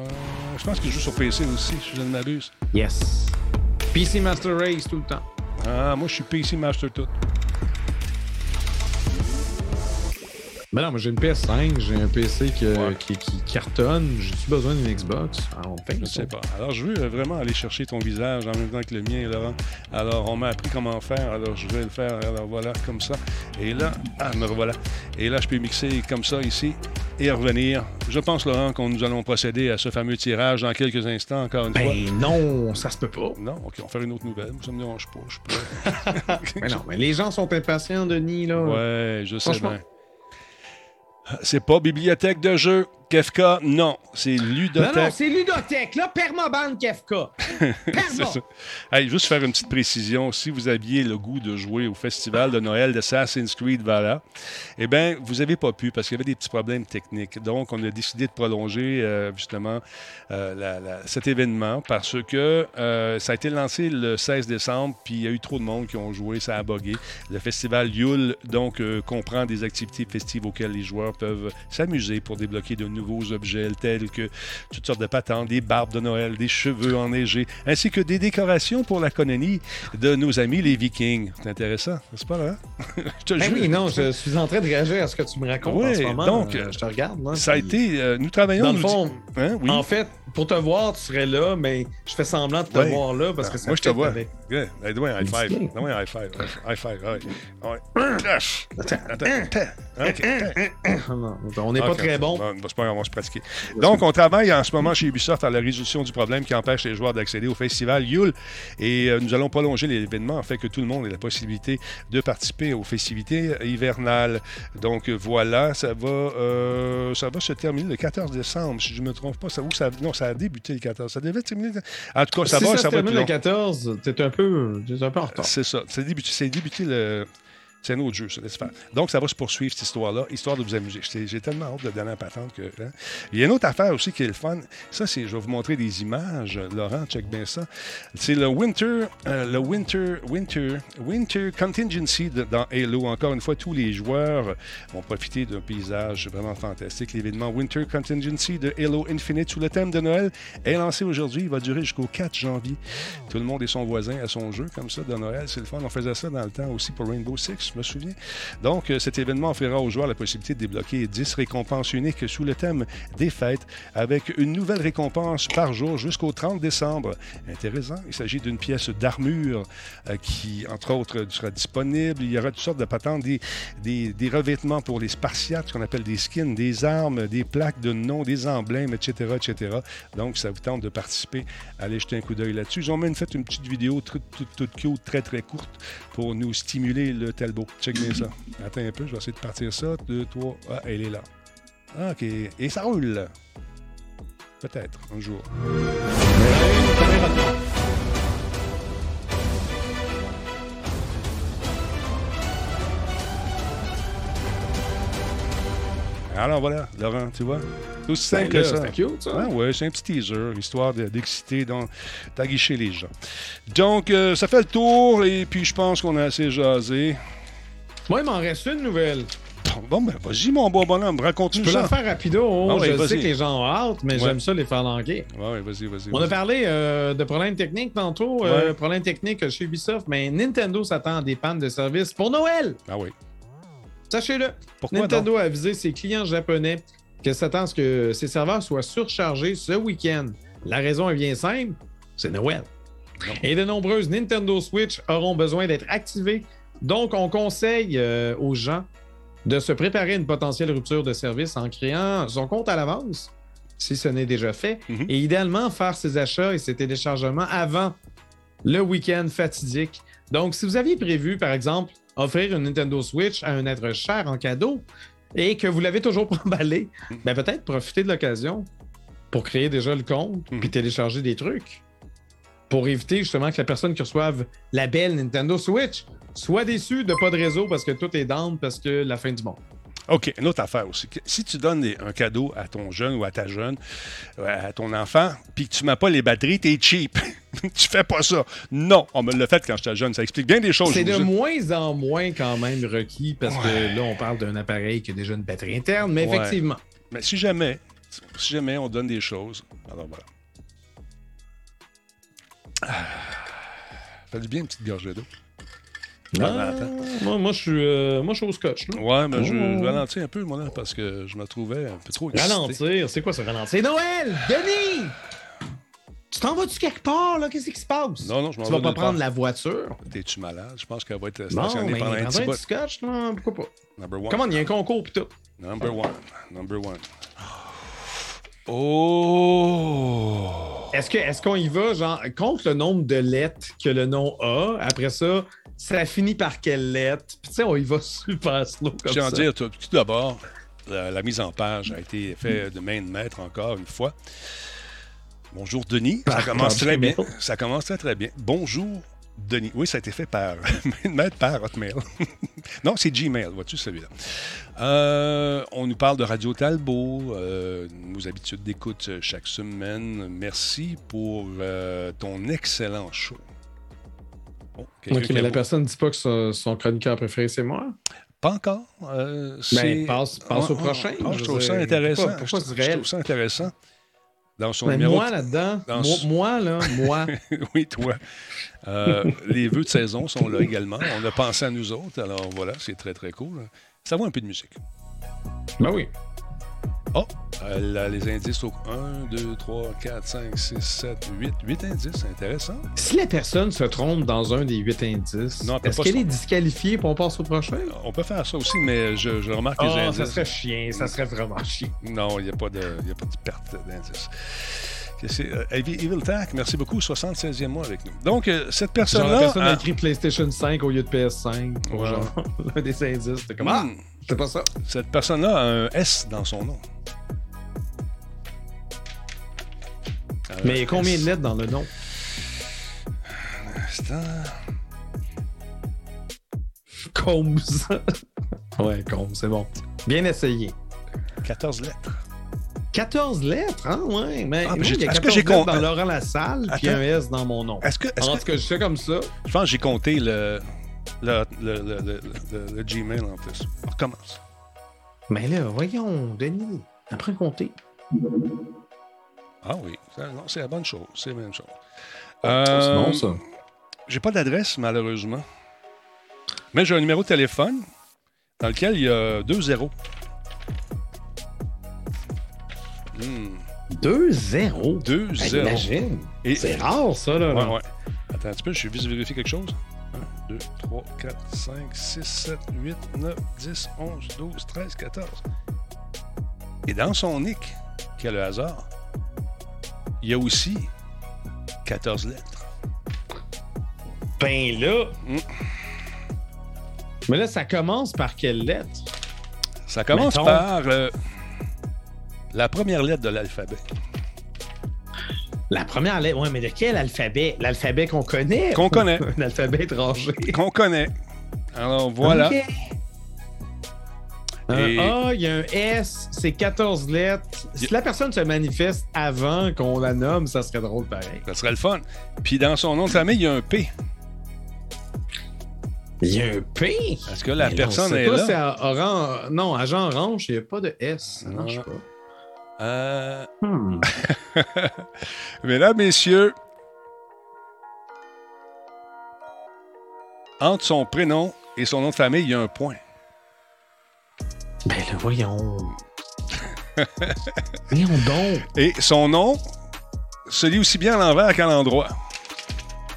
je pense qu'il joue sur PC aussi, si je ne m'abuse. Yes. PC Master Race tout le temps. Ah, moi, je suis PC Master tout. Mais non, moi j'ai une PS5, j'ai un PC que- Ouais. qui, qui cartonne. J'ai-tu besoin d'une Xbox? Ah, on Je ne sais pas. Alors, je veux vraiment aller chercher ton visage en même temps que le mien, Laurent. Alors, on m'a appris comment faire. Alors, je vais le faire. Alors, voilà, comme ça. Et là, ah, me revoilà. Et là, je peux mixer comme ça ici et revenir. Je pense, Laurent, qu'on nous allons procéder à ce fameux tirage dans quelques instants, encore une fois. Ben non, ça se peut pas. Non, OK, on va faire une autre nouvelle. Ça me dérange pas. Je peux... Mais non, mais les gens sont impatients, Denis, là. Ouais, je sais bien. C'est pas bibliothèque de jeux. Kefka, non. C'est Non, non, ludothèque. c'est Ludothèque, là, Permaban Kefka. C'est Perma. ça. Hey, juste faire une petite précision. Si vous aviez le goût de jouer au festival de Noël d'Assassin's Creed Valhalla, eh bien, vous n'avez pas pu parce qu'il y avait des petits problèmes techniques. Donc, on a décidé de prolonger euh, justement euh, la- la- cet événement parce que euh, ça a été lancé le 16 décembre, puis il y a eu trop de monde qui ont joué, ça a bugué. Le festival Yule, donc, comprend des activités festives auxquelles les joueurs peuvent s'amuser pour débloquer de nouveaux objets tels que toutes sortes de patentes, des barbes de Noël, des cheveux enneigés, ainsi que des décorations pour la colonie de nos amis les Vikings. C'est intéressant, n'est-ce pas, là? Je te Ben jure. oui, non, je suis en train de réagir à ce que tu me racontes en Oui, ce moment. donc, Euh, je te regarde, là. Ça a été... euh, nous travaillons... Dans le nous fond, Hein, oui. En fait, pour te voir, tu serais là, mais je fais semblant de te Ouais. voir là parce que ça Moi, je te vois. avec- Yeah. Donne-moi un high five. Donne-moi un high five. High five, ouais. Ouais. Attends, attends, attends. OK. Ah non, On n'est pas très bon. Bon, c'est pas on va se pratiquer. Donc, on travaille en ce moment chez Ubisoft à la résolution du problème qui empêche les joueurs d'accéder au festival Yule. Et euh, nous allons prolonger l'événement afin que tout le monde ait la possibilité de participer aux festivités hivernales. Donc, voilà, ça va, euh, ça va se terminer le 14 décembre, si je ne me trompe pas. Ça, non, ça a débuté le 14. Ça devait terminer. En tout cas, ça si va, ça, ça va termine le long. 14, t'es un peu, t'es un peu en retard. C'est ça. C'est débuté, c'est débuté le. C'est un autre jeu, ça, laisse faire. Donc, ça va se poursuivre, cette histoire-là, histoire de vous amuser. J'ai tellement hâte de donner la patente que. hein. Il y a une autre affaire aussi qui est le fun. Ça, c'est. Je vais vous montrer des images. Laurent, check bien ça. C'est le Winter. euh, le Winter. Winter. Winter Contingency dans Halo. Encore une fois, tous les joueurs vont profiter d'un paysage vraiment fantastique. L'événement Winter Contingency de Halo Infinite sous le thème de Noël est lancé aujourd'hui. Il va durer jusqu'au 4 janvier. Tout le monde est son voisin à son jeu, comme ça, de Noël. C'est le fun. On faisait ça dans le temps aussi pour Rainbow Six. Me souviens. Donc, euh, cet événement offrira aux joueurs la possibilité de débloquer 10 récompenses uniques sous le thème des fêtes, avec une nouvelle récompense par jour jusqu'au 30 décembre. Intéressant. Il s'agit d'une pièce d'armure euh, qui, entre autres, sera disponible. Il y aura toutes sortes de patentes, des, revêtements pour les spartiates, ce qu'on appelle des skins, des armes, des plaques de nom, des emblèmes, etc., etc. Donc, ça vous tente de participer, allez jeter un coup d'œil là-dessus. Ils ont même fait une petite vidéo toute, toute, toute cute, très, très courte pour nous stimuler le Talbot. Check bien ça. Attends un peu, je vais essayer de partir ça. Deux, trois. Ah, elle est là. OK. Et ça roule. Peut-être, un jour. Alors voilà, Laurent, tu vois? C'est aussi simple Ben que ça. c'est cute, ça. Ah ouais, c'est un petit teaser, histoire de- d'exciter, d'aguicher les gens. Donc, euh, ça fait le tour, et puis je pense qu'on a assez jasé. Moi, il m'en reste une nouvelle. Bon, ben, vas-y, mon beau bonhomme, raconte-nous Je peux ça. la faire rapido. oh, Ah ouais, je sais que les gens ont hâte, mais Ouais. j'aime ça les faire languer. Ouais, vas-y, vas-y. On a parlé euh, de problèmes techniques tantôt, euh, problèmes techniques chez Ubisoft, mais Nintendo s'attend à des pannes de service pour Noël. Ah oui. Sachez-le. Pourquoi Nintendo a avisé ses clients japonais qu'elle s'attend à ce que ses serveurs soient surchargés ce week-end. La raison est bien simple, c'est Noël. Non. Et de nombreuses Nintendo Switch auront besoin d'être activées. Donc, on conseille euh, aux gens de se préparer à une potentielle rupture de service en créant son compte à l'avance, si ce n'est déjà fait, Mhm. et idéalement faire ses achats et ses téléchargements avant le week-end fatidique. Donc, si vous aviez prévu, par exemple, offrir une Nintendo Switch à un être cher en cadeau et que vous l'avez toujours pas emballé, ben peut-être profiter de l'occasion pour créer déjà le compte Mhm. puis télécharger des trucs pour éviter justement que la personne qui reçoive la belle Nintendo Switch soit déçue de pas de réseau parce que tout est down parce que la fin du monde. OK, une autre affaire aussi. Si tu donnes des- un cadeau à ton jeune ou à ta jeune, euh, à ton enfant, puis que tu ne mets pas les batteries, t'es cheap. tu fais pas ça. Non, on me l'a fait quand j'étais jeune. Ça explique bien des choses. C'est de vous moins en moins quand même requis parce que là, on parle d'un appareil qui a déjà une batterie interne, mais Ouais. effectivement. Mais si jamais, si jamais on donne des choses, alors voilà. Ah. Fait du bien une petite gorgée d'eau. Ah, moi, moi, je suis euh, moi, je suis au scotch. là. Ouais, mais je, Oh. je ralentis un peu, moi, là, parce que je me trouvais un peu trop excité. Ralentir, c'est quoi ça ralentir? C'est Noël! Denis! Tu t'en vas-tu quelque part, là? Qu'est-ce qui se passe? Non, non, je m'en Tu vais vas pas part. prendre la voiture? T'es-tu malade? Je pense qu'elle va être stationnée pendant un petit bout. scotch, là, pourquoi pas? Number one. Comment, il y a un concours pis tout. Number one. Number one. Oh! Est-ce qu'on y va, genre, contre le nombre de lettres que le nom a? Après ça, ça finit par quelle lettre? Puis tu sais, on y va super slow Je comme tiens ça. à dire tout, tout d'abord, la, la mise en page a été faite de main de maître encore une fois. Bonjour Denis, ça commence très bien. Ça commence très très bien. Bonjour Denis. Oui, ça a été fait par main de maître par Hotmail. non, c'est Gmail, vois-tu celui-là? Euh, on nous parle de Radio Talbot, euh, nos habitudes d'écoute chaque semaine. Merci pour euh, ton excellent show. Ok, mais la personne ne dit pas que son, son chroniqueur préféré, c'est moi? Pas encore. Euh, c'est- Ben, passe, passe au Ah, prochain. ah, je trouve ça intéressant. Pourquoi, pourquoi je, je trouve ça intéressant. Dans son Ben, numéro. moi, là-dedans, dans moi, ce- moi, là, moi. oui, toi. Euh, les vœux de saison sont là également. On a pensé à nous autres. Alors voilà, c'est très, très cool. Ça vaut un peu de musique. ben oui. Oh, euh, là, les indices au 1, 2, 3, 4, 5, 6, 7, 8. 8 indices, intéressant. Si la personne se trompe dans un des huit indices, Non, elle peut est-ce qu'elle est disqualifiée pour on passe au prochain? On peut faire ça aussi, mais je, je remarque les Oh, indices. ça serait chien, ça serait vraiment chien. Non, il n'y a, pas de- y a pas de perte d'indice. Que c'est, euh, Evil Tac, merci beaucoup, 76e mois avec nous. Donc, euh, cette personne-là. la personne a a- écrit PlayStation 5 au lieu de PS5 pour Ouais. genre l'un des indices. C'était comme, ah, Hmm, c'est pas ça? cette personne-là a un S dans son nom. Euh, Mais combien S. de lettres dans le nom? Instant. Combs. ouais, Combs, c'est bon. Bien essayé. 14 lettres. 14 lettres, hein? Ouais. Mais Ah, j'ai- il y a est-ce 14 que j'ai lettres con- dans Laurent Lassalle, puis un S dans mon nom. Est-ce que, est-ce En que- tout cas, je fais comme ça. je pense que j'ai compté le, le, le, le, le- le- le Gmail en plus. On recommence. Mais là, voyons, Denis, apprends à compter. Ah oui, non, c'est la bonne chose. C'est la même chose. c'est Euh, bon, ça. J'ai pas d'adresse, malheureusement. Mais j'ai un numéro de téléphone dans lequel il y a deux zéros. Hmm, 2-0. deux Ben, zéros. imagine. Et- C'est rare, ça, là. Ouais, ouais. Attends un petit peu, je suis vite vérifier quelque chose. 1, 2, 3, 4, 5, 6, 7, 8, 9, 10, 11, 12, 13, 14. Et dans son nick, qui a le hasard, il y a aussi 14 lettres. Ben là. Mm. Mais là, ça commence par quelle lettre? Ça commence Mettons. par euh, la première lettre de l'alphabet. La première lettre. Ouais, mais de quel alphabet? L'alphabet qu'on connaît? Qu'on connaît. Un alphabet étranger? Qu'on connaît. Alors voilà. Un Et- A, il y a un S, c'est 14 lettres. Si la personne se manifeste avant qu'on la nomme, ça serait drôle pareil. Ça serait le fun. Puis dans son nom de famille, il y a un P. Il y a un P? Est-ce que la Mais personne non, c'est est pas, là? c'est à orange. Non, agent orange, il n'y a pas de S. Ça marche pas. Euh, Hmm. Mesdames, messieurs, entre son prénom et son nom de famille, il y a un point. Ben là, voyons. voyons donc. Et son nom se lit aussi bien à l'envers qu'à l'endroit.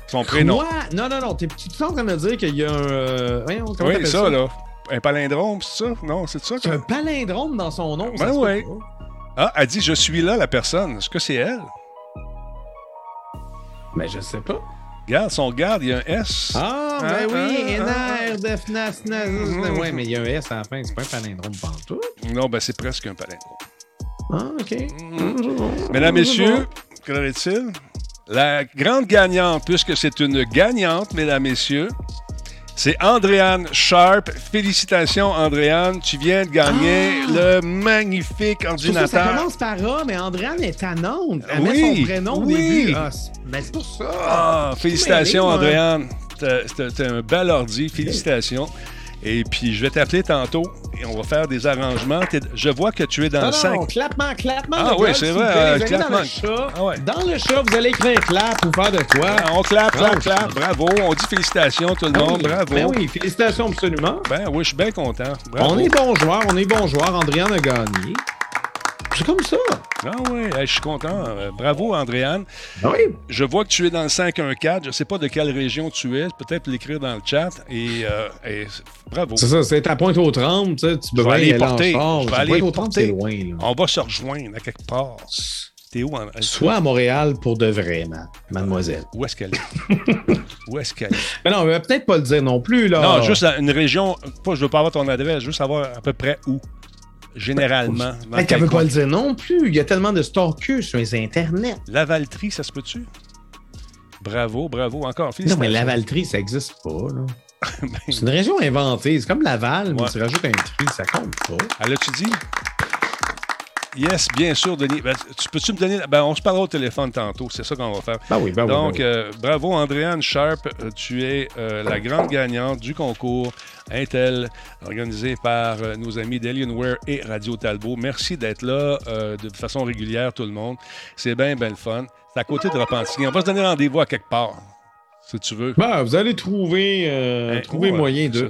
Son prénom. Quoi? Non, non, non. T'es, tu es en train de me dire qu'il y a un. euh, Voyons, comment Oui, t'appelles ça, là. Un palindrome, c'est ça? Non, c'est ça? C'est un palindrome dans son nom. ça Ben pas. Ah, elle dit Je suis là, la personne. Est-ce que c'est elle? Ben, je sais pas. Regarde, son garde, il y a un S. Ah, Ah, ben oui, ah, NR, DEFNAS, NAS. Mhm. Ouais, mais il y a un S à la fin. C'est pas un palindrome pantoute. Non, ben c'est presque un palindrome. Ah, OK. Mm. Mesdames, Messieurs, qu'en est-il? La grande gagnante, puisque c'est une gagnante, mesdames, messieurs, c'est Andréane Sharp. Félicitations, Andréane. Tu viens de gagner Ah! le magnifique Ça, ça ordinateur. commence par A, mais Andréane est tannante. Elle Oui, met son prénom au oui. début. Ah, c'est- ben, c'est pour ça. Ah, félicitations. Andréane. T'as un bel ordi. Félicitations. Et puis, je vais t'appeler tantôt et on va faire des arrangements. T'es- Je vois que tu es dans Non, le 5. non, clappement, clappement. Ah de oui, c'est s'il vrai, plaît. euh. Dans le, chat, Ah ouais. dans le chat, vous allez écrire clap ou faire de quoi. Ah, On clap, Bravo. clap. Bravo. On dit félicitations, tout le Ah monde. oui. Bravo. Ben oui, félicitations absolument. Ben oui, je suis bien content. Bravo. On est bons joueurs, on est bons joueurs. Andréane a gagné. C'est comme ça. Ah oui, je suis content. Euh, bravo, Andréane. Ah oui. Je vois que tu es dans le 514. Je ne sais pas de quelle région tu es. Peut-être l'écrire dans le chat. Et, euh, et bravo. C'est ça, c'est à pointe aux trembles, tu peux aller porter. char. Je vais aller porter. c'est loin. Là. On va se rejoindre à quelque part. T'es où? En... Soit à Montréal pour de vrai, ma- mademoiselle. Où est-ce qu'elle est? où est-ce qu'elle est? Mais non, on va peut-être pas le dire non plus, là. Non, juste une région. Pas, je veux pas avoir ton adresse, juste savoir à peu près où. Généralement. qu'elle quel veut pas le dire non plus. Il y a tellement de stalkers sur les internets. Lavaltrie, ça se peut-tu? Bravo, bravo. Encore. Non, mais Lavaltrie, ça existe pas, là. Ben, C'est une région inventée. C'est comme Laval, mais Ouais. tu rajoutes un tri, ça compte pas. Elle a-tu dit? Yes, bien sûr, Denis. Ben, tu peux-tu me donner. Ben, on se parlera au téléphone tantôt. C'est ça qu'on va faire. Ben oui, ben oui. Donc, ben oui. euh, bravo, Andréane Sharp. Euh, Tu es euh, la grande gagnante du concours Intel organisé par euh, nos amis d'Alienware et Radio Talbot. Merci d'être là de façon régulière, tout le monde. C'est bien, bien le fun. C'est à côté de Repentigny. On va se donner rendez-vous à quelque part, si tu veux. Ben, vous allez trouver, trouver moyen de.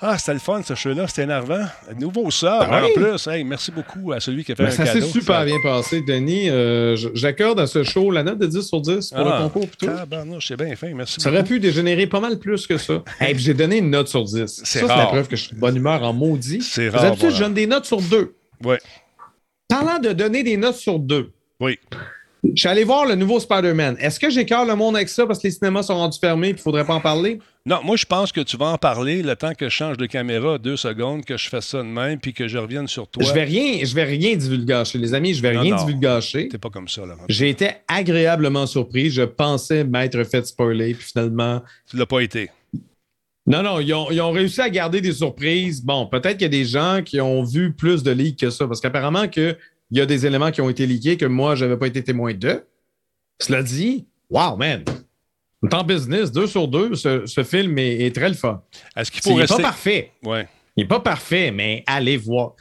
Ça. Ah, c'était le fun, ce show-là. C'était énervant. Nouveau sort, Ben en oui. plus. Hey, merci beaucoup à celui qui a fait Ben, un ça cadeau. s'est super Ça- bien passé, Denis. Euh, J'accorde à ce show la note de 10 sur 10 pour Ah, le concours. Plutôt. tabarnouche, c'est bien fin. Merci Ça aurait pu dégénérer pas mal plus que ça. J'ai donné une note sur 10. C'est ça, la preuve que je suis de bonne humeur en maudit. C'est rare, D'habitude, voilà. je donne des notes sur 2. Ouais. Parlant de donner des notes sur 2, Oui. je suis allé voir le nouveau Spider-Man. Est-ce que j'écœure le monde avec ça parce que les cinémas sont rendus fermés et il faudrait pas en parler? Non, moi, je pense que tu vas en parler le temps que je change de caméra deux secondes, que je fasse ça de même, puis que je revienne sur toi. Je vais rien, je vais rien divulgacher, les amis. Je vais Non, rien non. divulgacher. T'es pas comme ça, là. J'ai été agréablement surpris. Je pensais m'être fait spoiler, puis finalement, Tu l'as pas été. Non, non, ils ont, ils ont réussi à garder des surprises. Bon, peut-être qu'il y a des gens qui ont vu plus de leaks que ça, parce qu'apparemment que il y a des éléments qui ont été leakés que moi, je n'avais pas été témoin de. Cela dit, wow, man! On est en business, deux sur deux, ce, ce film est, est très le fun. Est-ce qu'il Il faut n'est rester. pas parfait. Ouais. Il n'est pas parfait, mais allez voir.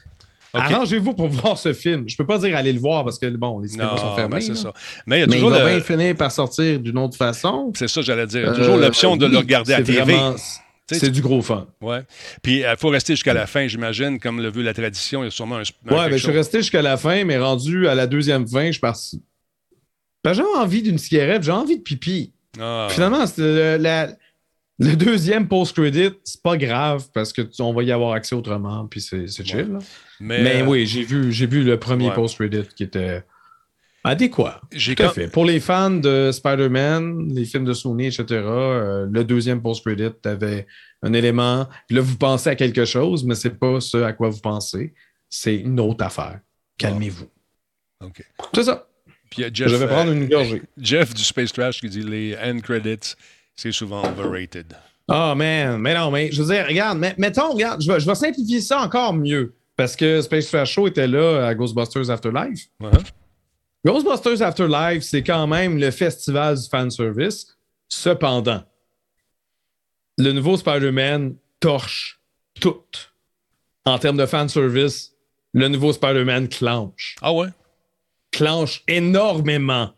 OK. Arrangez-vous pour voir ce film. Je peux pas dire allez le voir parce que, bon, les cinémas sont fermés. ben, ça. Mais il y a Mais il toujours va le- bien finir par sortir d'une autre façon. C'est ça, j'allais dire. Il y a toujours Euh, l'option de oui, le regarder à c'est TV. vraiment- C'est du gros fun. Ouais. Puis il faut rester jusqu'à la fin, j'imagine, comme le veut la tradition. Il y a sûrement un. un Ouais, ben, je suis resté jusqu'à la fin, mais rendu à la deuxième fin, je suis parti. Ben, j'avais envie d'une cigarette, j'ai envie de pipi. Ah. Finalement, le, la- le deuxième post-credit, c'est pas grave parce que tu- on va y avoir accès autrement, puis c'est chill. là. Mais, Mais euh, oui, j'ai vu, vu le premier ouais. post-credit qui était adéquat. J'ai Tout quand- fait. Pour les fans de Spider-Man, les films de Sony, etc., euh, le deuxième post-credit avait un élément. Là, vous pensez à quelque chose, mais c'est pas ce à quoi vous pensez. C'est une autre affaire. Calmez-vous. OK. C'est ça. Puis il y a Jeff, Je vais euh, prendre une gorgée. Jeff du Space Trash qui dit les end credits, c'est souvent overrated. Ah, man, mais non, mais je veux dire, regarde, mais- mettons, regarde, je vais, je vais simplifier ça encore mieux. Parce que Space Trash Show était là à Ghostbusters Afterlife. Ghostbusters Afterlife, c'est quand même le festival du fanservice. Cependant, le nouveau Spider-Man torche tout. En termes de fanservice, le nouveau Spider-Man clenche. Ah ouais? Clenche énormément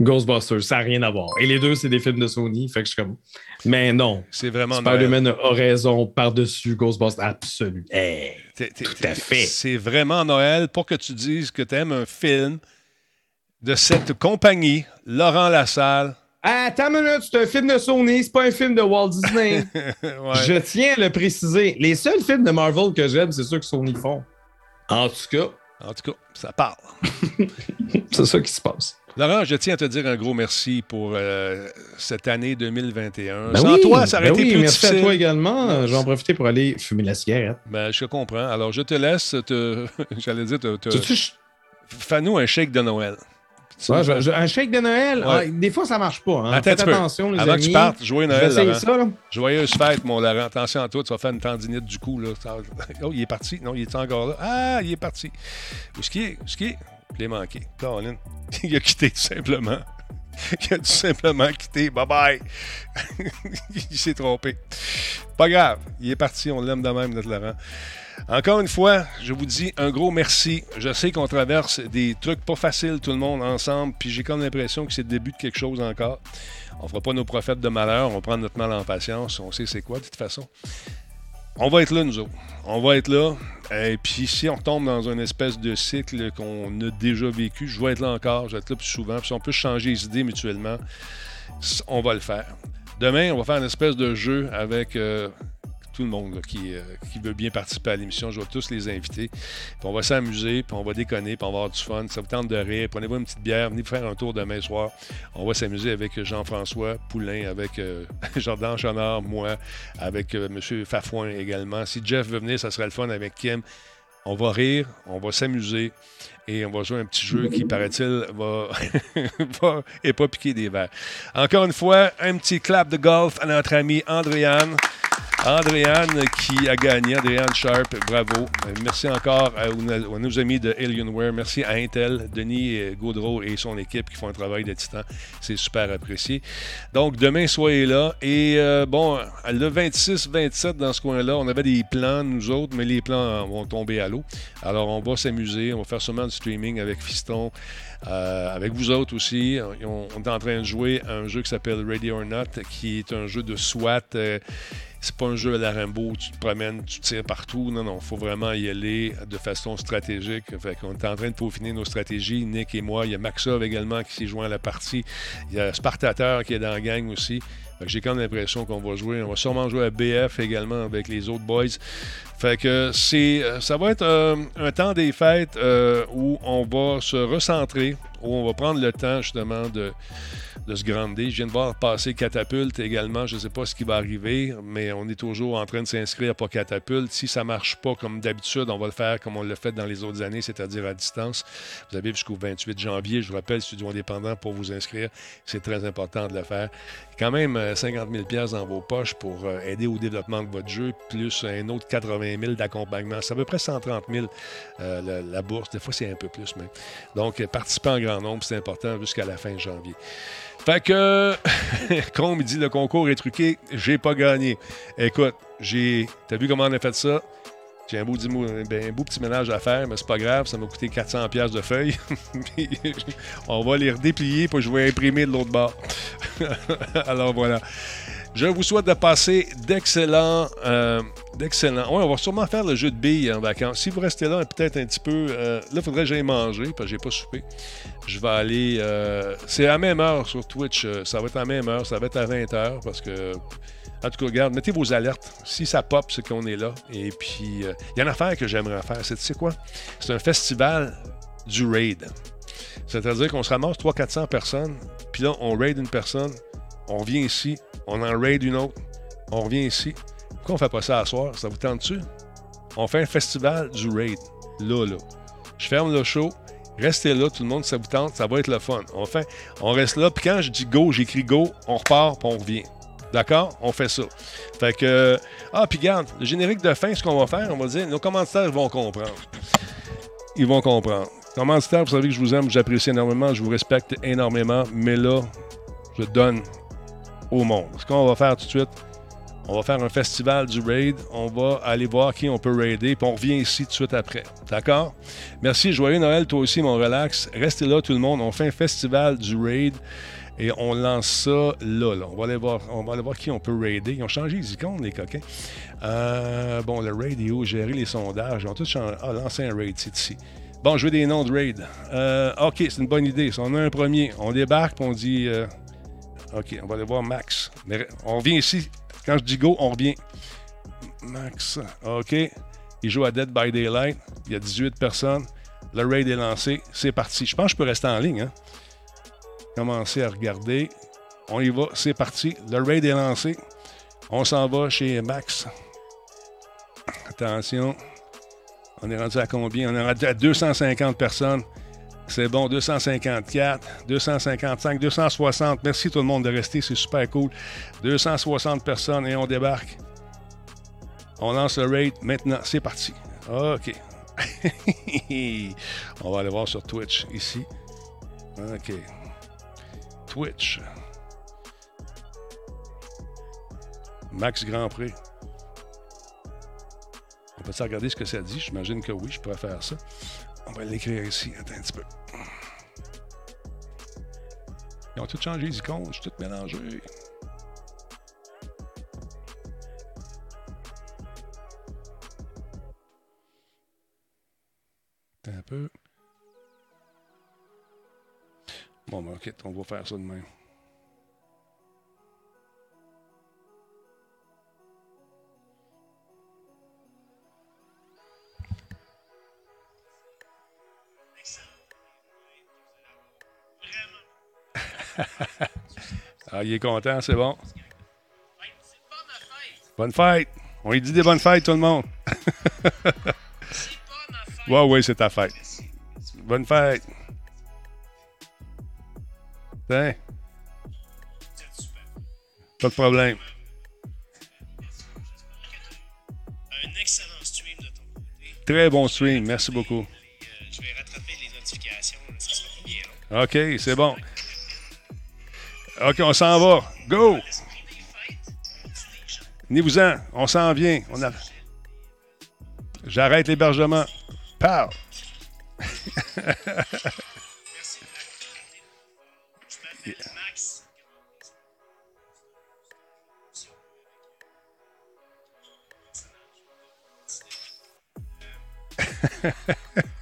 Ghostbusters. Ça n'a rien à voir. Et les deux, c'est des films de Sony. Fait que je suis comme. Mais non. C'est vraiment Noël. Spider-Man a raison par-dessus Ghostbusters. Absolu. Hey. T'es- t'es- Tout à fait. C'est vraiment Noël pour que tu dises que tu aimes un film de cette compagnie, Laurent Lassalle. Attends une minute, c'est un film de Sony, c'est pas un film de Walt Disney. Ouais. Je tiens à le préciser. Les seuls films de Marvel que j'aime, c'est ceux que Sony font. En tout cas, En tout cas, ça parle. c'est ça qui se passe. Laurent, je tiens à te dire un gros merci pour euh, cette année 2021. Ben Sans oui, toi, ça aurait ben été oui, plus merci difficile. à toi également. J'en profiter pour aller fumer la cigarette. Ben, je comprends. Alors, je te laisse te. J'allais dire, te, te- Tu- tu- fais-nous un shake de Noël. Ouais, je- je- un shake de Noël, Ouais. ah, des fois ça marche pas. Hein. Attends Faites attention, les Avant amis. que tu partes, joyeux Noël, ça. Là. Joyeuse fête, mon Laurent. Attention à toi, tu vas faire une tendinite du cou. Là. Oh, il est parti. Non, il est encore là. Ah, il est parti. Où est-ce qu'il est? Où est-ce qu'il est? Je l'ai manqué. Colin. il a quitté tout simplement. Il a tout simplement quitté. Bye bye. il s'est trompé. Pas grave. Il est parti. On l'aime de même, notre Laurent. Encore une fois, je vous dis un gros merci. Je sais qu'on traverse des trucs pas faciles, tout le monde, ensemble, puis j'ai comme l'impression que c'est le début de quelque chose encore. On fera pas nos prophètes de malheur, on va prendre notre mal en patience, on sait c'est quoi de toute façon. On va être là, nous autres. On va être là. Et puis si on tombe dans une espèce de cycle qu'on a déjà vécu, je vais être là encore, je vais être là plus souvent. Puis si on peut changer les idées mutuellement, on va le faire. Demain, on va faire une espèce de jeu avec euh, tout le monde qui, euh, qui veut bien participer à l'émission. Je vais tous les inviter. Puis on va s'amuser, puis on va déconner, puis on va avoir du fun. Ça vous tente de rire. Prenez-vous une petite bière, venez faire un tour demain soir. On va s'amuser avec Jean-François Poulain, avec euh, Jordan Chenard, moi, avec euh, M. Fafouin également. Si Jeff veut venir, ça serait le fun avec Kim. On va rire, on va s'amuser et on va jouer un petit jeu qui, paraît-il, va, va et pas piquer des verres. Encore une fois, un petit clap de golf à notre ami Andréane. Andréane qui a gagné, Andréane Sharp, bravo. Merci encore à, nos amis de Alienware. Merci à Intel, Denis Gaudreau et son équipe qui font un travail de titan. C'est super apprécié. Donc, demain, soyez là. Et euh, bon, le 26-27 dans ce coin-là, on avait des plans, nous autres, mais les plans vont tomber à l'eau. Alors, on va s'amuser. On va faire sûrement streaming avec Fiston. Euh, avec vous autres aussi, on, est en train de jouer à un jeu qui s'appelle Ready or Not, qui est un jeu de SWAT. euh, c'est pas un jeu à la Rambo, où tu te promènes, tu tires partout. Non, non, il faut vraiment y aller de façon stratégique. Fait est en train de peaufiner nos stratégies, Nick et moi. Il y a Maxov également qui s'est joint à la partie. Il y a Spartateur qui est dans la gang aussi. J'ai quand même l'impression qu'on va jouer. On va sûrement jouer à BF également avec les autres boys. Fait que c'est, euh, ça va être euh, un temps des fêtes euh, où on va se recentrer, où on va prendre le temps justement de, de se grander. Je viens de voir passer Catapulte également. Je ne sais pas ce qui va arriver, mais on est toujours en train de s'inscrire pour Catapulte. Si ça ne marche pas comme d'habitude, on va le faire comme on l'a fait dans les autres années, c'est-à-dire à distance. Vous avez jusqu'au 28 janvier, je vous rappelle, Studio Indépendant pour vous inscrire. C'est très important de le faire. Quand même euh, 50 000 dans vos poches pour euh, aider au développement de votre jeu, plus un autre 80 000 d'accompagnement. C'est à peu près 130 000 euh, la, bourse. Des fois, c'est un peu plus, mais. Donc, euh, participer en grand nombre, c'est important jusqu'à la fin janvier. Fait que, comme il dit, le concours est truqué, j'ai pas gagné. Écoute, j'ai. T'as vu comment on a fait ça? J'ai un beau, ben, un beau petit ménage à faire, mais c'est pas grave, ça m'a coûté 400$ piastres de feuilles. On va les redéplier, puis je vais imprimer de l'autre bord. Alors voilà. Je vous souhaite de passer d'excellents. euh, d'excellents. Ouais, on va sûrement faire le jeu de billes en vacances. Si vous restez là, peut-être un petit peu. euh, là, il faudrait que j'aille manger parce que j'ai pas soupé. Je vais aller. euh, c'est à la même heure sur Twitch. Ça va être à la même heure. Ça va être à 20h parce que. En tout cas, regarde, mettez vos alertes. Si ça pop, c'est qu'on est là. Et puis, il y a une affaire que j'aimerais faire. C'est, tu sais quoi? C'est un festival du raid. C'est-à-dire qu'on se ramasse 300-400 personnes, puis là, on raid une personne, on vient ici, on en raid une autre, on revient ici. Pourquoi on fait pas ça à soir? Ça vous tente-tu? On fait un festival du raid. Là, là. Je ferme le show. Restez là, tout le monde, ça vous tente, ça va être le fun. On on reste là, puis quand je dis go, j'écris go, on repart, puis on revient. D'accord? On fait ça. Fait que. Ah, puis garde, le générique de fin, ce qu'on va faire, on va dire, nos commentaires vont comprendre. Ils vont comprendre. Commentaires, vous savez que je vous aime, j'apprécie énormément, je vous respecte énormément, mais là, je donne au monde. Ce qu'on va faire tout de suite, on va faire un festival du raid. On va aller voir qui on peut raider. Puis on revient ici tout de suite après. D'accord? Merci. Joyeux Noël, toi aussi, mon relax. Restez là, tout le monde. On fait un festival du raid. Et on lance ça là, là. On va aller voir, on va aller voir qui on peut raider. Ils ont changé les icônes, les coquins. Euh, bon, le raid est où? Gérer les sondages. Ils ont tous changé. Ah, lancer un raid, c'est ici. Bon, je veux des noms de raid. Euh, OK, c'est une bonne idée. Si on a un premier, on débarque puis on dit... euh, OK, on va aller voir Max. On revient ici. Quand je dis go, on revient. Max. OK. Il joue à Dead by Daylight. Il y a 18 personnes. Le raid est lancé. C'est parti. Je pense que je peux rester en ligne. Hein? Commencer à regarder. On y va. C'est parti. Le raid est lancé. On s'en va chez Max. Attention. On est rendu à combien? On est rendu à 250 personnes. C'est bon, 254, 255, 260. Merci tout le monde de rester, c'est super cool. 260 personnes et on débarque. On lance le raid maintenant, c'est parti. OK. on va aller voir sur Twitch ici. OK. Twitch. Max Grand Prix. On peut regarder ce que ça dit? J'imagine que oui, je pourrais faire ça. On va l'écrire ici. Attends un petit peu. Ils ont tout changé les icônes. Je suis tout mélangé. Attends un peu. Bon, ben, ok, on va faire ça de même. Ah, il est content, c'est bon. Bonne fête. On lui dit des bonnes fêtes, tout le monde. ouais, ouais, c'est ta fête. Bonne fête. Tiens. Pas de problème. Un excellent stream de ton côté. Très bon stream. Merci beaucoup. Euh, je vais rattraper les notifications. Ça sera pas bien long. OK, c'est bon. OK, on s'en va. Go! Venez-vous-en. On s'en vient. On a... J'arrête l'hébergement. Pow! Merci